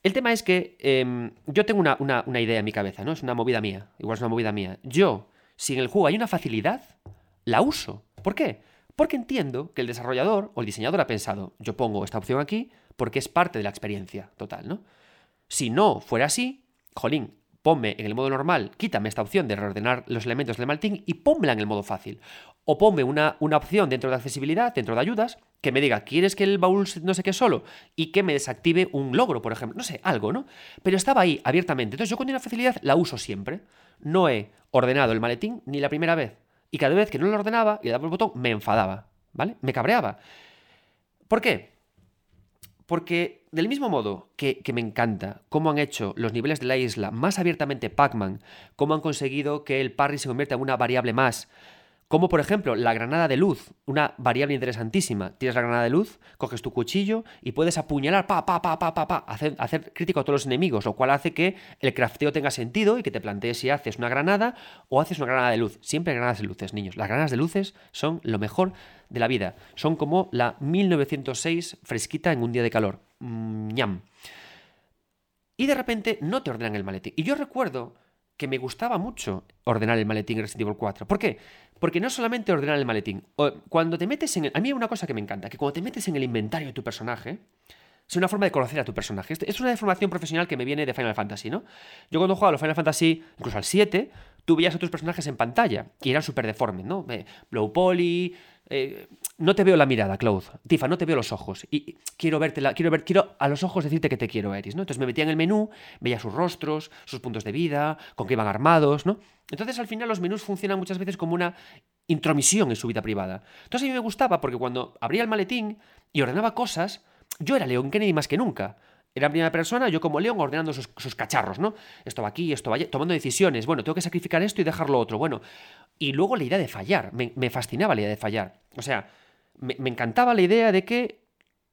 El tema es que em, yo tengo una, una, idea en mi cabeza, ¿no? Es una movida mía, igual es una movida mía. Yo, si en el juego hay una facilidad, la uso. ¿Por qué? Porque entiendo que el desarrollador o el diseñador ha pensado, yo pongo esta opción aquí porque es parte de la experiencia total, ¿no? Si no fuera así, jolín, ponme en el modo normal, quítame esta opción de reordenar los elementos del maletín y pónmela en el modo fácil. O ponme una, una opción dentro de accesibilidad, dentro de ayudas, que me diga, ¿quieres que el baúl no sé qué solo? Y que me desactive un logro, por ejemplo. No sé, algo, ¿no? Pero estaba ahí abiertamente. Entonces yo hay una facilidad la uso siempre. No he ordenado el maletín ni la primera vez. Y cada vez que no lo ordenaba y le daba el botón, me enfadaba, ¿vale? Me cabreaba. ¿Por qué? Porque del mismo modo que, me encanta cómo han hecho los niveles de la isla más abiertamente Pac-Man, cómo han conseguido que el parry se convierta en una variable más, como por ejemplo la granada de luz, una variable interesantísima. Tienes la granada de luz, coges tu cuchillo y puedes apuñalar, pa, pa, pa, pa, pa, pa, hacer, hacer crítico a todos los enemigos, lo cual hace que el crafteo tenga sentido y que te plantees si haces una granada o haces una granada de luz. Siempre granadas de luces, niños. Las granadas de luces son lo mejor de la vida. Son como la 1906 fresquita en un día de calor. Mm, ñam. Y de repente no te ordenan el maletín. Y yo recuerdo que me gustaba mucho ordenar el maletín en Resident Evil 4. ¿Por qué? Porque no solamente ordenar el maletín. Cuando te metes en el... A mí hay una cosa que me encanta, que cuando te metes en el inventario de tu personaje, es una forma de conocer a tu personaje. Es una formación profesional que me viene de Final Fantasy, ¿no? Yo cuando jugaba a los Final Fantasy, incluso al 7, tú veías a tus personajes en pantalla y eran súper deformes, ¿no? Blow Poly, eh, no te veo la mirada, Claude. Tifa, no te veo los ojos. Y quiero verte, quiero ver, quiero a los ojos decirte que te quiero, Eris, ¿no? Entonces me metía en el menú, veía sus rostros, sus puntos de vida, con qué iban armados, ¿no? Entonces al final los menús funcionan muchas veces como una intromisión en su vida privada. Entonces a mí me gustaba porque cuando abría el maletín y ordenaba cosas, yo era Leon Kennedy más que nunca. Era primera persona, yo como Leon ordenando sus, cacharros, ¿no? Esto va aquí, esto va allá, tomando decisiones. Bueno, tengo que sacrificar esto y dejar lo otro. Bueno, y luego la idea de fallar. Me, fascinaba la idea de fallar. O sea, me, encantaba la idea de que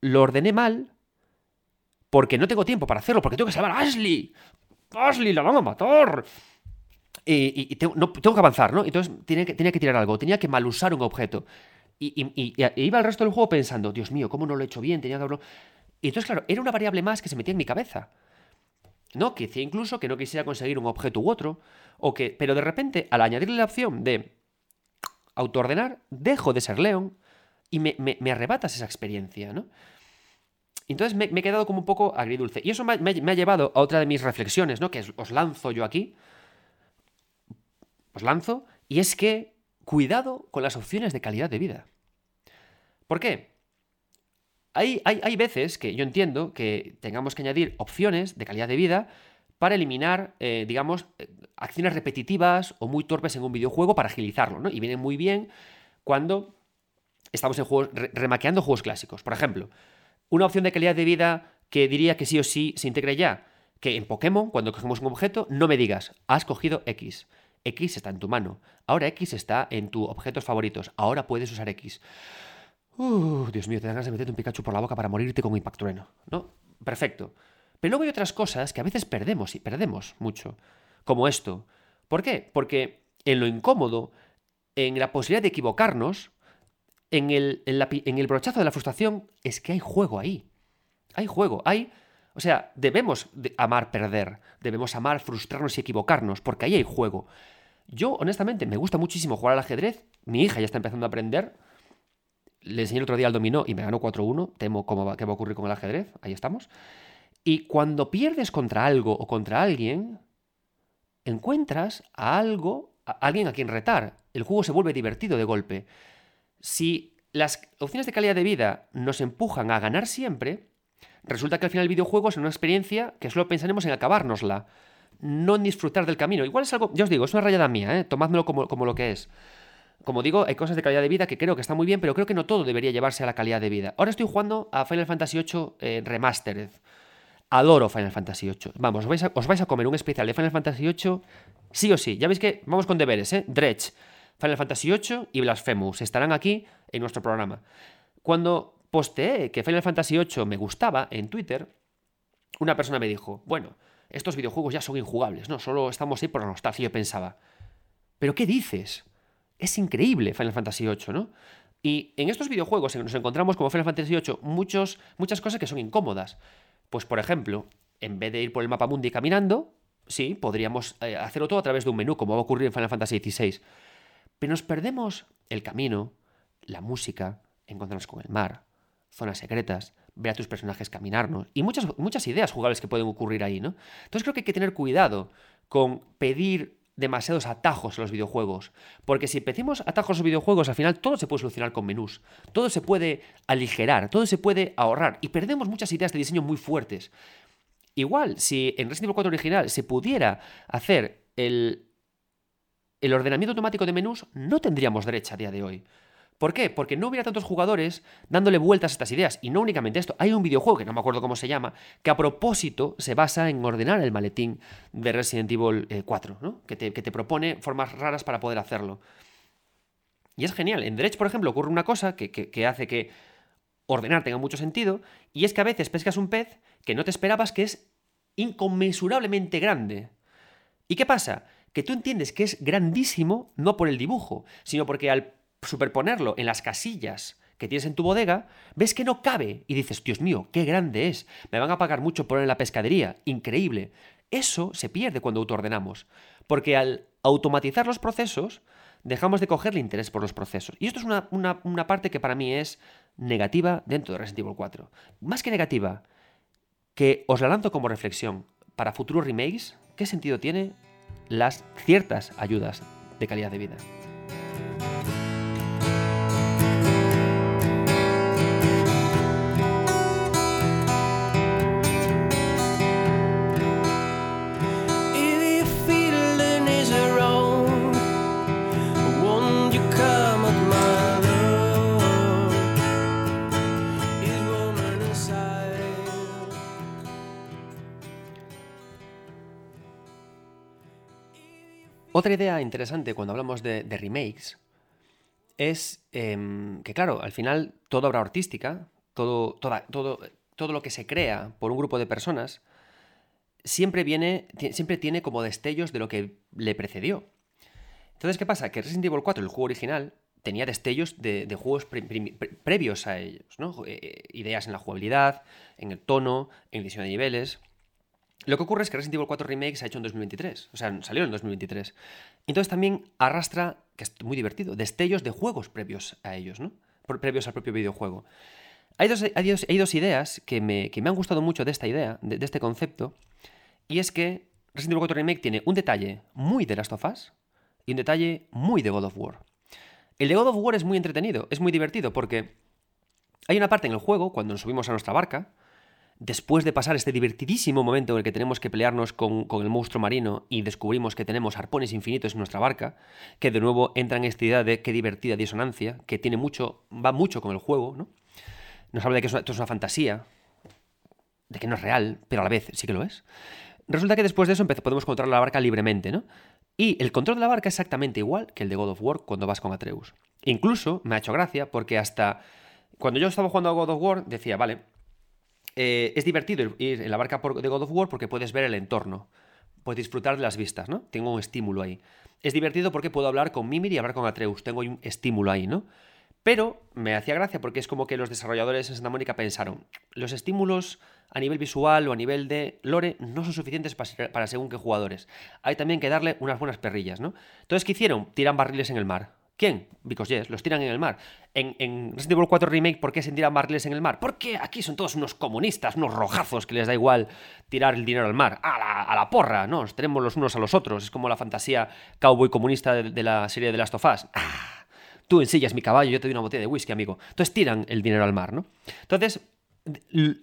lo ordené mal porque no tengo tiempo para hacerlo, porque tengo que salvar a Ashley. Ashley, la van a matar. Y, tengo, no, tengo, que avanzar, ¿no? Entonces tenía que, tenía que tirar algo, tenía que mal usar un objeto. Y, iba el resto del juego pensando, Dios mío, ¿cómo no lo he hecho bien? Tenía que haberlo... Y entonces, claro, era una variable más que se metía en mi cabeza. ¿No? Que decía incluso que no quisiera conseguir un objeto u otro, o que... Pero de repente, al añadirle la opción de autoordenar, dejo de ser León y me, me, arrebatas esa experiencia, ¿no? Entonces me, he quedado como un poco agridulce. Y eso me, ha llevado a otra de mis reflexiones, ¿no? Que os lanzo yo aquí. Os lanzo. Y es que cuidado con las opciones de calidad de vida. ¿Por qué? Hay, hay, veces que yo entiendo que tengamos que añadir opciones de calidad de vida para eliminar, eh, digamos, eh, acciones repetitivas o muy torpes en un videojuego para agilizarlo, ¿no? Y viene muy bien cuando estamos en juegos, remaqueando juegos clásicos. Por ejemplo, una opción de calidad de vida que diría que sí o sí se integre ya, que en Pokémon, cuando cogemos un objeto, no me digas, has cogido X. X está en tu mano. Ahora X está en tus objetos favoritos. Ahora puedes usar X. Dios mío, te das ganas de meterte un Pikachu por la boca para morirte con un trueno. ¿No? Perfecto. Pero luego hay otras cosas que a veces perdemos y perdemos mucho. Como esto. ¿Por qué? Porque en lo incómodo, en la posibilidad de equivocarnos, en el, en el brochazo de la frustración, es que hay juego ahí. Hay juego, hay o sea, debemos amar perder, debemos amar frustrarnos y equivocarnos, porque ahí hay juego. Yo, honestamente, me gusta muchísimo jugar al ajedrez. Mi hija ya está empezando a aprender. Le enseñé el otro día al dominó y me ganó 4-1. Temo cómo va, qué va a ocurrir con el ajedrez. Ahí estamos. Y cuando pierdes contra algo o contra alguien, encuentras a algo, a alguien a quien retar. El juego se vuelve divertido de golpe. Si las opciones de calidad de vida nos empujan a ganar siempre, resulta que al final el videojuego es una experiencia que solo pensaremos en acabárnosla, no en disfrutar del camino. Igual es algo, ya os digo, es una rayada mía, ¿eh? tomádmelo como, como lo que es. Como digo, hay cosas de calidad de vida que creo que están muy bien, pero creo que no todo debería llevarse a la calidad de vida. Ahora estoy jugando a Final Fantasy VIII eh, Remastered. Adoro Final Fantasy VIII. Vamos, os vais, a, os vais, a, comer un especial de Final Fantasy VIII sí o sí. Ya veis que vamos con deberes, ¿eh? Dredge, Final Fantasy VIII y Blasphemous estarán aquí en nuestro programa. Cuando posteé que Final Fantasy VIII me gustaba en Twitter, una persona me dijo, bueno, estos videojuegos ya son injugables, ¿no? Solo estamos ahí por la nostalgia. Yo pensaba, ¿pero qué dices? Es increíble Final Fantasy VIII, ¿no? Y en estos videojuegos nos encontramos como Final Fantasy VIII muchos, muchas cosas que son incómodas. Pues, por ejemplo, en vez de ir por el mapa mundi caminando, sí, podríamos eh, hacerlo todo a través de un menú, como va a ocurrir en Final Fantasy XVI. Pero nos perdemos el camino, la música, encontrarnos con el mar, zonas secretas, ver a tus personajes caminarnos y muchas, muchas ideas jugables que pueden ocurrir ahí, ¿no? Entonces creo que hay que tener cuidado con pedir demasiados atajos a los videojuegos, porque si pedimos atajos a los videojuegos, al final todo se puede solucionar con menús, todo se puede aligerar, todo se puede ahorrar y perdemos muchas ideas de diseño muy fuertes. Igual, si en Resident Evil 4 original se pudiera hacer el, el ordenamiento automático de menús, no tendríamos derecha a día de hoy. ¿Por qué? Porque no hubiera tantos jugadores dándole vueltas a estas ideas. Y no únicamente esto, hay un videojuego que no me acuerdo cómo se llama, que a propósito se basa en ordenar el maletín de Resident Evil 4, eh, ¿no? que, te, propone formas raras para poder hacerlo. Y es genial. En Dredge, por ejemplo, ocurre una cosa que, que hace que ordenar tenga mucho sentido, y es que a veces pescas un pez que no te esperabas que es inconmensurablemente grande. ¿Y qué pasa? Que tú entiendes que es grandísimo no por el dibujo, sino porque al superponerlo en las casillas que tienes en tu bodega, ves que no cabe y dices, Dios mío, qué grande es, me van a pagar mucho por en la pescadería, increíble. Eso se pierde cuando autoordenamos, porque al automatizar los procesos, dejamos de cogerle interés por los procesos. Y esto es una, una parte que para mí es negativa dentro de Resident Evil 4. Más que negativa, que os la lanzo como reflexión. Para futuros remakes, ¿qué sentido tiene las ciertas ayudas de calidad de vida? Otra idea interesante cuando hablamos de, remakes es em, que, claro, al final toda obra artística, todo, todo, todo lo que se crea por un grupo de personas, siempre viene, siempre tiene como destellos de lo que le precedió. Entonces, ¿qué pasa? Que Resident Evil 4, el juego original, tenía destellos de, juegos previos a ellos, ¿no? Eh, ideas en la jugabilidad, en el tono, en el diseño de niveles. Lo que ocurre es que Resident Evil 4 Remake se ha hecho en 2023, o sea, salió en 2023. Entonces también arrastra, que es muy divertido, destellos de juegos previos a ellos, ¿no? Previos al propio videojuego. Hay dos, hay dos, ideas que me, han gustado mucho de esta idea, de, este concepto, y es que Resident Evil 4 Remake tiene un detalle muy de Last of Us y un detalle muy de God of War. El de God of War es muy entretenido, es muy divertido, porque hay una parte en el juego, cuando nos subimos a nuestra barca, después de pasar este divertidísimo momento en el que tenemos que pelearnos con, el monstruo marino y descubrimos que tenemos arpones infinitos en nuestra barca, que de nuevo entra en esta idea de qué divertida disonancia, que tiene mucho, va mucho con el juego, ¿no? Nos habla de que esto es una fantasía, de que no es real, pero a la vez sí que lo es. Resulta que después de eso podemos controlar la barca libremente, ¿no? Y el control de la barca es exactamente igual que el de God of War cuando vas con Atreus. Incluso me ha hecho gracia porque hasta cuando yo estaba jugando a God of War decía, vale, eh, es divertido ir en la barca de God of War porque puedes ver el entorno, puedes disfrutar de las vistas, ¿no? Tengo un estímulo ahí. Es divertido porque puedo hablar con Mimir y hablar con Atreus, tengo un estímulo ahí, ¿no? Pero me hacía gracia porque es como que los desarrolladores en Santa Mónica pensaron, los estímulos a nivel visual o a nivel de lore no son suficientes para, según qué jugadores. Hay también que darle unas buenas perrillas, ¿no? Entonces, ¿qué hicieron? Tiran barriles en el mar. ¿Quién? Because yes, los tiran en el mar. En, en Resident Evil 4 Remake, ¿por qué se tiran barriles en el mar? Porque aquí son todos unos comunistas, unos rojazos que les da igual tirar el dinero al mar. A la, a la porra, ¿no? Nos tenemos los unos a los otros. Es como la fantasía cowboy comunista de, la serie de Last of Us. ¡Ah! tú ensillas mi caballo, yo te doy una botella de whisky, amigo. Entonces tiran el dinero al mar, ¿no? Entonces,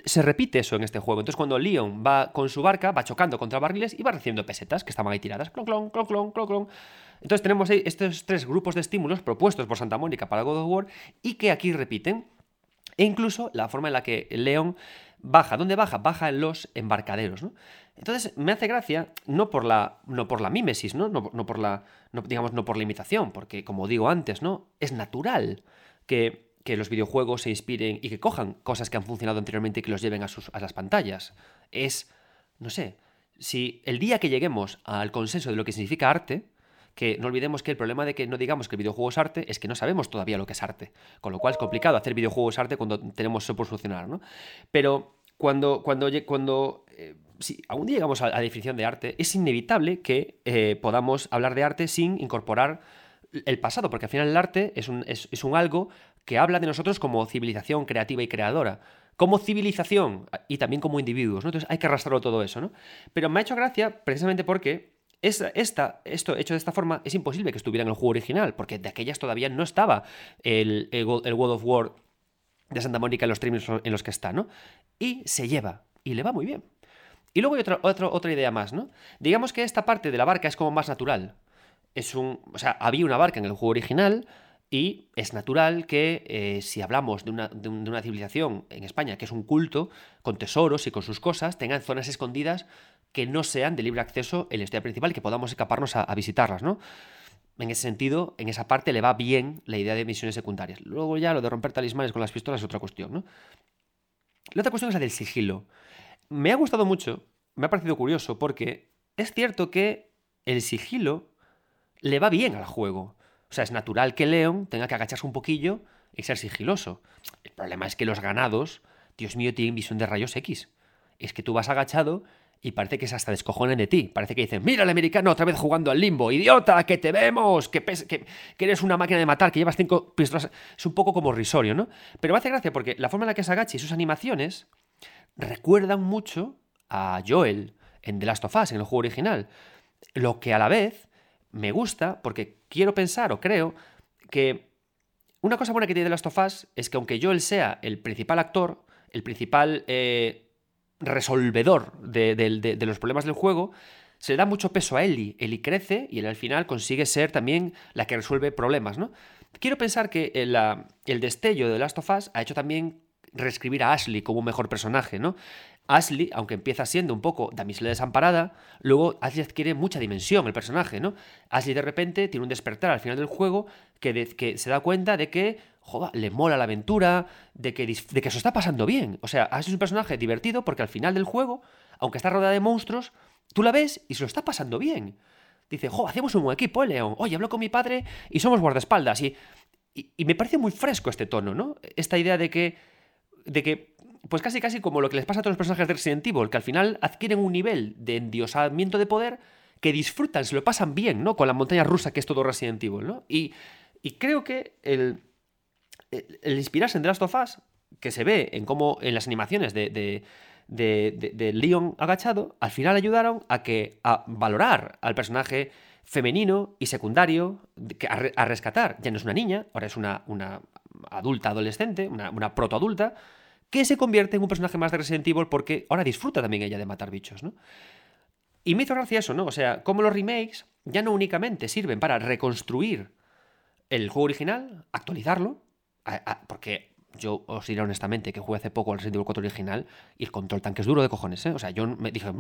se repite eso en este juego. Entonces, cuando Leon va con su barca, va chocando contra barriles y va recibiendo pesetas que estaban ahí tiradas. Clon, clon, clon, clon, clon, clon. Entonces, tenemos ahí estos tres grupos de estímulos propuestos por Santa Mónica para God of War y que aquí repiten. E incluso la forma en la que Leon baja. ¿Dónde baja? Baja en los embarcaderos, ¿no? Entonces me hace gracia, no por la, no por la mímesis, ¿no? No, por la, digamos, no por la imitación, porque como digo antes, ¿no? Es natural que, que, los videojuegos se inspiren y que cojan cosas que han funcionado anteriormente y que los lleven a, sus, a las pantallas. Es, no sé, si el día que lleguemos al consenso de lo que significa arte, que no olvidemos que el problema de que no digamos que el videojuego es arte es que no sabemos todavía lo que es arte. Con lo cual es complicado hacer videojuegos arte cuando tenemos eso por solucionar, ¿no? Pero cuando, cuando, cuando eh, si algún día llegamos a la definición de arte, es inevitable que eh, podamos hablar de arte sin incorporar el pasado, porque al final el arte es un, es, un algo que habla de nosotros como civilización creativa y creadora como civilización y también como individuos. Entonces hay que arrastrarlo todo eso, ¿no? Pero me ha hecho gracia precisamente porque esta, esto hecho de esta forma es imposible que estuviera en el juego original, porque de aquellas todavía no estaba el, el, World of War de Santa Mónica en los términos en los que está, ¿no? Y se lleva, y le va muy bien. Y luego hay otra, otra, otra idea más, ¿no? Digamos que esta parte de la barca es como más natural. Es un. O sea, había una barca en el juego original. Y es natural que eh, si hablamos de una, de una, civilización en España que es un culto, con tesoros y con sus cosas, tengan zonas escondidas que no sean de libre acceso en la historia principal y que podamos escaparnos a, visitarlas, ¿no? En ese sentido, en esa parte le va bien la idea de misiones secundarias. Luego ya lo de romper talismanes con las pistolas es otra cuestión, ¿no? La otra cuestión es la del sigilo. Me ha gustado mucho, me ha parecido curioso, porque es cierto que el sigilo le va bien al juego. O sea, es natural que Leon tenga que agacharse un poquillo y ser sigiloso. El problema es que los ganados, Dios mío, tienen visión de rayos X. Es que tú vas agachado y parece que se hasta descojonen de ti. Parece que dicen, mira el americano otra vez jugando al limbo, idiota, que te vemos, que, que, eres una máquina de matar, que llevas cinco pistolas. Es un poco como risorio, ¿no? Pero me hace gracia porque la forma en la que se agacha y sus animaciones recuerdan mucho a Joel en The Last of Us, en el juego original. Lo que a la vez me gusta porque quiero pensar o creo que una cosa buena que tiene The Last of Us es que aunque Joel sea el principal actor, el principal... Eh, resolvedor de, los problemas del juego, se le da mucho peso a Ellie. Ellie crece y él al final consigue ser también la que resuelve problemas, ¿no? Quiero pensar que el, el destello de Last of Us ha hecho también reescribir a Ashley como un mejor personaje, ¿no? Ashley, aunque empieza siendo un poco damisela desamparada, luego Ashley adquiere mucha dimensión el personaje, ¿no? Ashley de repente tiene un despertar al final del juego que, que se da cuenta de que, joder, le mola la aventura, de que, de que se está pasando bien. O sea, Ashley es un personaje divertido porque al final del juego, aunque está rodeada de monstruos, tú la ves y se lo está pasando bien. Dice, jo, hacemos un buen equipo, ¿eh, León? Oye, hablo con mi padre y somos guardaespaldas. Y, y, me parece muy fresco este tono, ¿no? Esta idea de que, de que, pues casi casi como lo que les pasa a todos los personajes de Resident Evil, que al final adquieren un nivel de endiosamiento de poder que disfrutan, se lo pasan bien, ¿no? Con la montaña rusa que es todo Resident Evil, ¿no? Y, y creo que el, el, inspirarse en The Last of Us, que se ve en cómo en las animaciones de de, Leon agachado, al final ayudaron a que a valorar al personaje femenino y secundario a, rescatar. Ya no es una niña, ahora es una adulta adolescente, una, una protoadulta, que se convierte en un personaje más de Resident Evil porque ahora disfruta también ella de matar bichos, ¿no? Y me hizo gracia eso, ¿no? O sea, como los remakes ya no únicamente sirven para reconstruir el juego original, actualizarlo, porque yo os diré honestamente que jugué hace poco al Resident Evil 4 original y el control tanque es duro de cojones, ¿eh? O sea, yo me dije,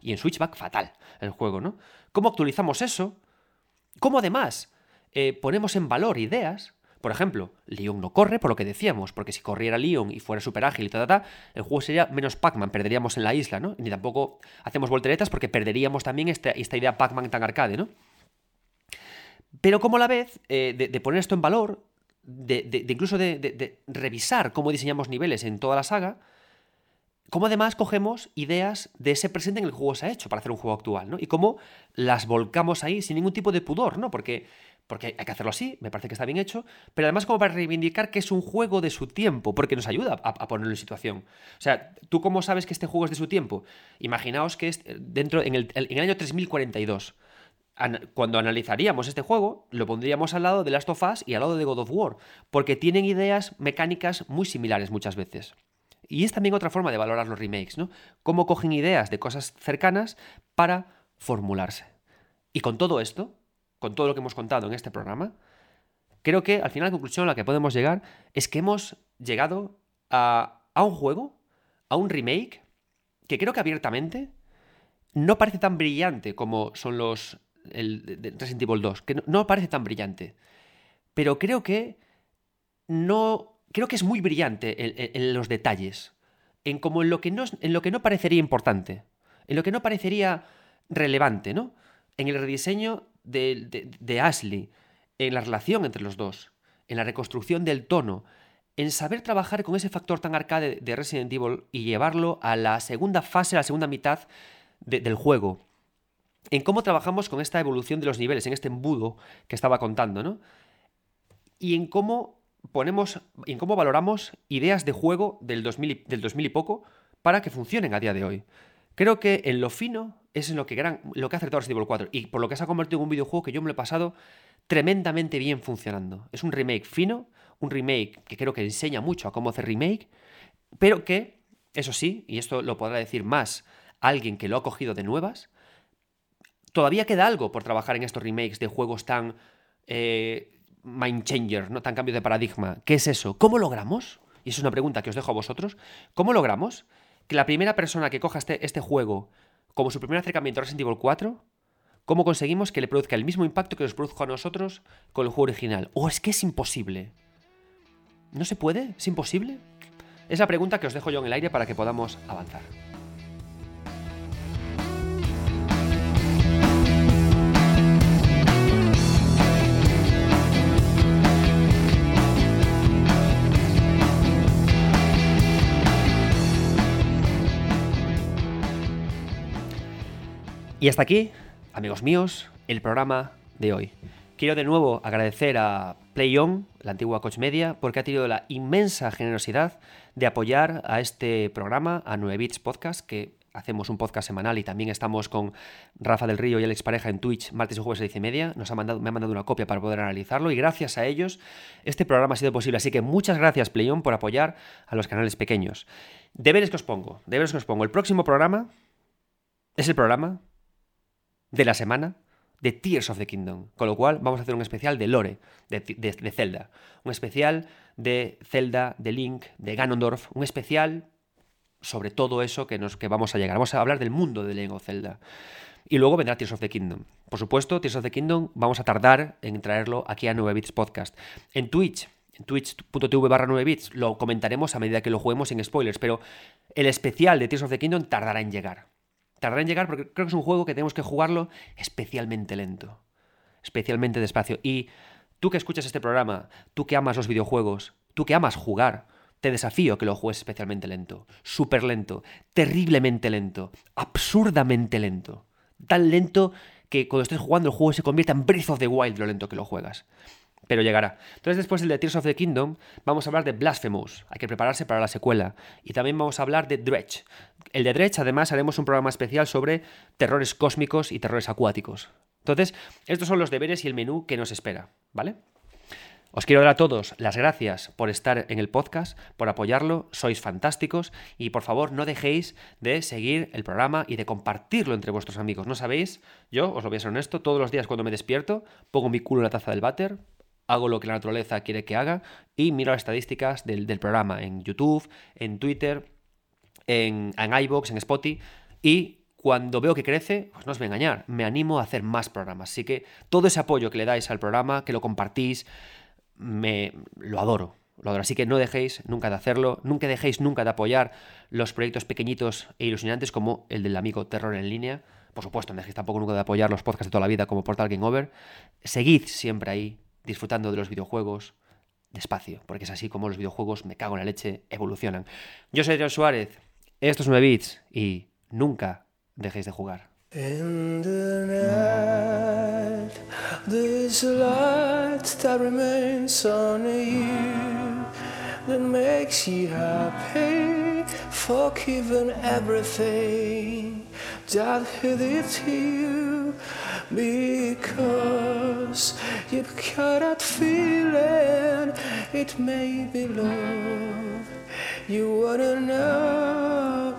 y en Switchback fatal el juego, ¿no? ¿Cómo actualizamos eso? ¿Cómo además eh, ponemos en valor ideas? Por ejemplo, Leon no corre, por lo que decíamos, porque si corriera Leon y fuera súper ágil y ta, el juego sería menos Pac-Man, perderíamos en la isla, ¿no? Ni tampoco hacemos volteretas porque perderíamos también esta, idea Pac-Man tan arcade, ¿no? Pero como a la vez eh, de, poner esto en valor, de, incluso de, revisar cómo diseñamos niveles en toda la saga, cómo además cogemos ideas de ese presente en el juego se ha hecho para hacer un juego actual, ¿no? Y cómo las volcamos ahí sin ningún tipo de pudor, ¿no? Porque, porque hay que hacerlo así, me parece que está bien hecho, pero además como para reivindicar que es un juego de su tiempo, porque nos ayuda a, ponerlo en situación. O sea, ¿tú cómo sabes que este juego es de su tiempo? Imaginaos que es dentro, en el, en el año 3042 cuando analizaríamos este juego, lo pondríamos al lado de Last of Us y al lado de God of War, porque tienen ideas mecánicas muy similares muchas veces. Y es también otra forma de valorar los remakes, ¿no? Cómo cogen ideas de cosas cercanas para formularse. Y con todo esto, con todo lo que hemos contado en este programa, creo que al final la conclusión a la que podemos llegar es que hemos llegado a, a un juego, a un remake, que creo que abiertamente no parece tan brillante como son los Resident Evil 2, que no, parece tan brillante. Pero creo que no. Creo que es muy brillante en, los detalles. En como en lo, que no, en lo que no parecería importante. En lo que no parecería relevante, ¿no? En el rediseño de, de, Ashley. En la relación entre los dos. En la reconstrucción del tono. En saber trabajar con ese factor tan arcade de Resident Evil y llevarlo a la segunda fase, a la segunda mitad del juego en cómo trabajamos con esta evolución de los niveles, en este embudo que estaba contando, ¿no? Y en cómo ponemos, en cómo valoramos ideas de juego del 2000, y, del 2000 y poco para que funcionen a día de hoy. Creo que en lo fino es lo que, gran, lo que ha acertado Resident Evil 4 y por lo que se ha convertido en un videojuego que yo me lo he pasado tremendamente bien funcionando. Es un remake fino, un remake que creo que enseña mucho a cómo hacer remake, pero que, eso sí, y esto lo podrá decir más alguien que lo ha cogido de nuevas, todavía queda algo por trabajar en estos remakes de juegos tan eh, mind changer, ¿no? tan cambio de paradigma. ¿Qué es eso? ¿Cómo logramos? Y es una pregunta que os dejo a vosotros. ¿Cómo logramos que la primera persona que coja este, este juego como su primer acercamiento a Resident Evil 4, cómo conseguimos que le produzca el mismo impacto que nos produjo a nosotros con el juego original? ¿O es que es imposible? ¿No se puede? ¿Es imposible? Es la pregunta que os dejo yo en el aire para que podamos avanzar. Y hasta aquí, amigos míos, el programa de hoy. Quiero de nuevo agradecer a PlayOn, la antigua Coach Media, porque ha tenido la inmensa generosidad de apoyar a este programa, a 9 Bits Podcast, que hacemos un podcast semanal y también estamos con Rafa del Río y Alex Pareja en Twitch martes y jueves a 10 y media. Nos ha mandado, me ha mandado una copia para poder analizarlo y gracias a ellos este programa ha sido posible. Así que muchas gracias, PlayOn, por apoyar a los canales pequeños. Deberes que os pongo, deberes que os pongo. El próximo programa es el programa de la semana de Tears of the Kingdom. Con lo cual vamos a hacer un especial de Lore, de, Zelda. Un especial de Zelda, de Link, de Ganondorf, un especial sobre todo eso que, nos, que vamos a llegar. Vamos a hablar del mundo de Lego Zelda. Y luego vendrá Tears of the Kingdom. Por supuesto, Tears of the Kingdom vamos a tardar en traerlo aquí a 9bits Podcast. En Twitch, en twitch.tv barra 9bits, lo comentaremos a medida que lo juguemos sin spoilers, pero el especial de Tears of the Kingdom tardará en llegar. Tardará en llegar porque creo que es un juego que tenemos que jugarlo especialmente lento, especialmente despacio. Y tú que escuchas este programa, tú que amas los videojuegos, tú que amas jugar, te desafío que lo juegues especialmente lento, súper lento, terriblemente lento, absurdamente lento. Tan lento que cuando estés jugando el juego se convierta en Breath of the Wild lo lento que lo juegas. Pero llegará. Entonces, después del de Tears of the Kingdom, vamos a hablar de Blasphemous. Hay que prepararse para la secuela. Y también vamos a hablar de Dredge. El de Dredge, además, haremos un programa especial sobre terrores cósmicos y terrores acuáticos. Entonces, estos son los deberes y el menú que nos espera, ¿vale? Os quiero dar a todos las gracias por estar en el podcast, por apoyarlo, sois fantásticos y por favor no dejéis de seguir el programa y de compartirlo entre vuestros amigos. No sabéis, yo os lo voy a ser honesto, todos los días cuando me despierto pongo mi culo en la taza del váter, hago lo que la naturaleza quiere que haga y miro las estadísticas del, programa en YouTube, en Twitter, en, en iVoox, en Spotify y cuando veo que crece, pues no os voy a engañar, me animo a hacer más programas. Así que todo ese apoyo que le dais al programa, que lo compartís, me lo adoro. Lo adoro. Así que no dejéis nunca de hacerlo, nunca dejéis nunca de apoyar los proyectos pequeñitos e ilusionantes como el del amigo Terror en línea. Por supuesto, no dejéis tampoco nunca de apoyar los podcasts de toda la vida como Portal Game Over. Seguid siempre ahí, disfrutando de los videojuegos despacio, porque es así como los videojuegos, me cago en la leche, evolucionan. Yo soy Adrián Suárez, estos 9 bits y nunca dejéis de jugar. Light that remains on you that makes you happy, everything that hit you because you've got that feeling it may be love. You wanna know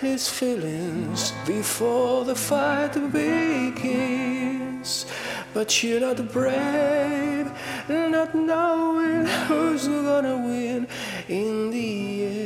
his feelings before the fight begins. But you're not brave, not knowing who's gonna win in the end.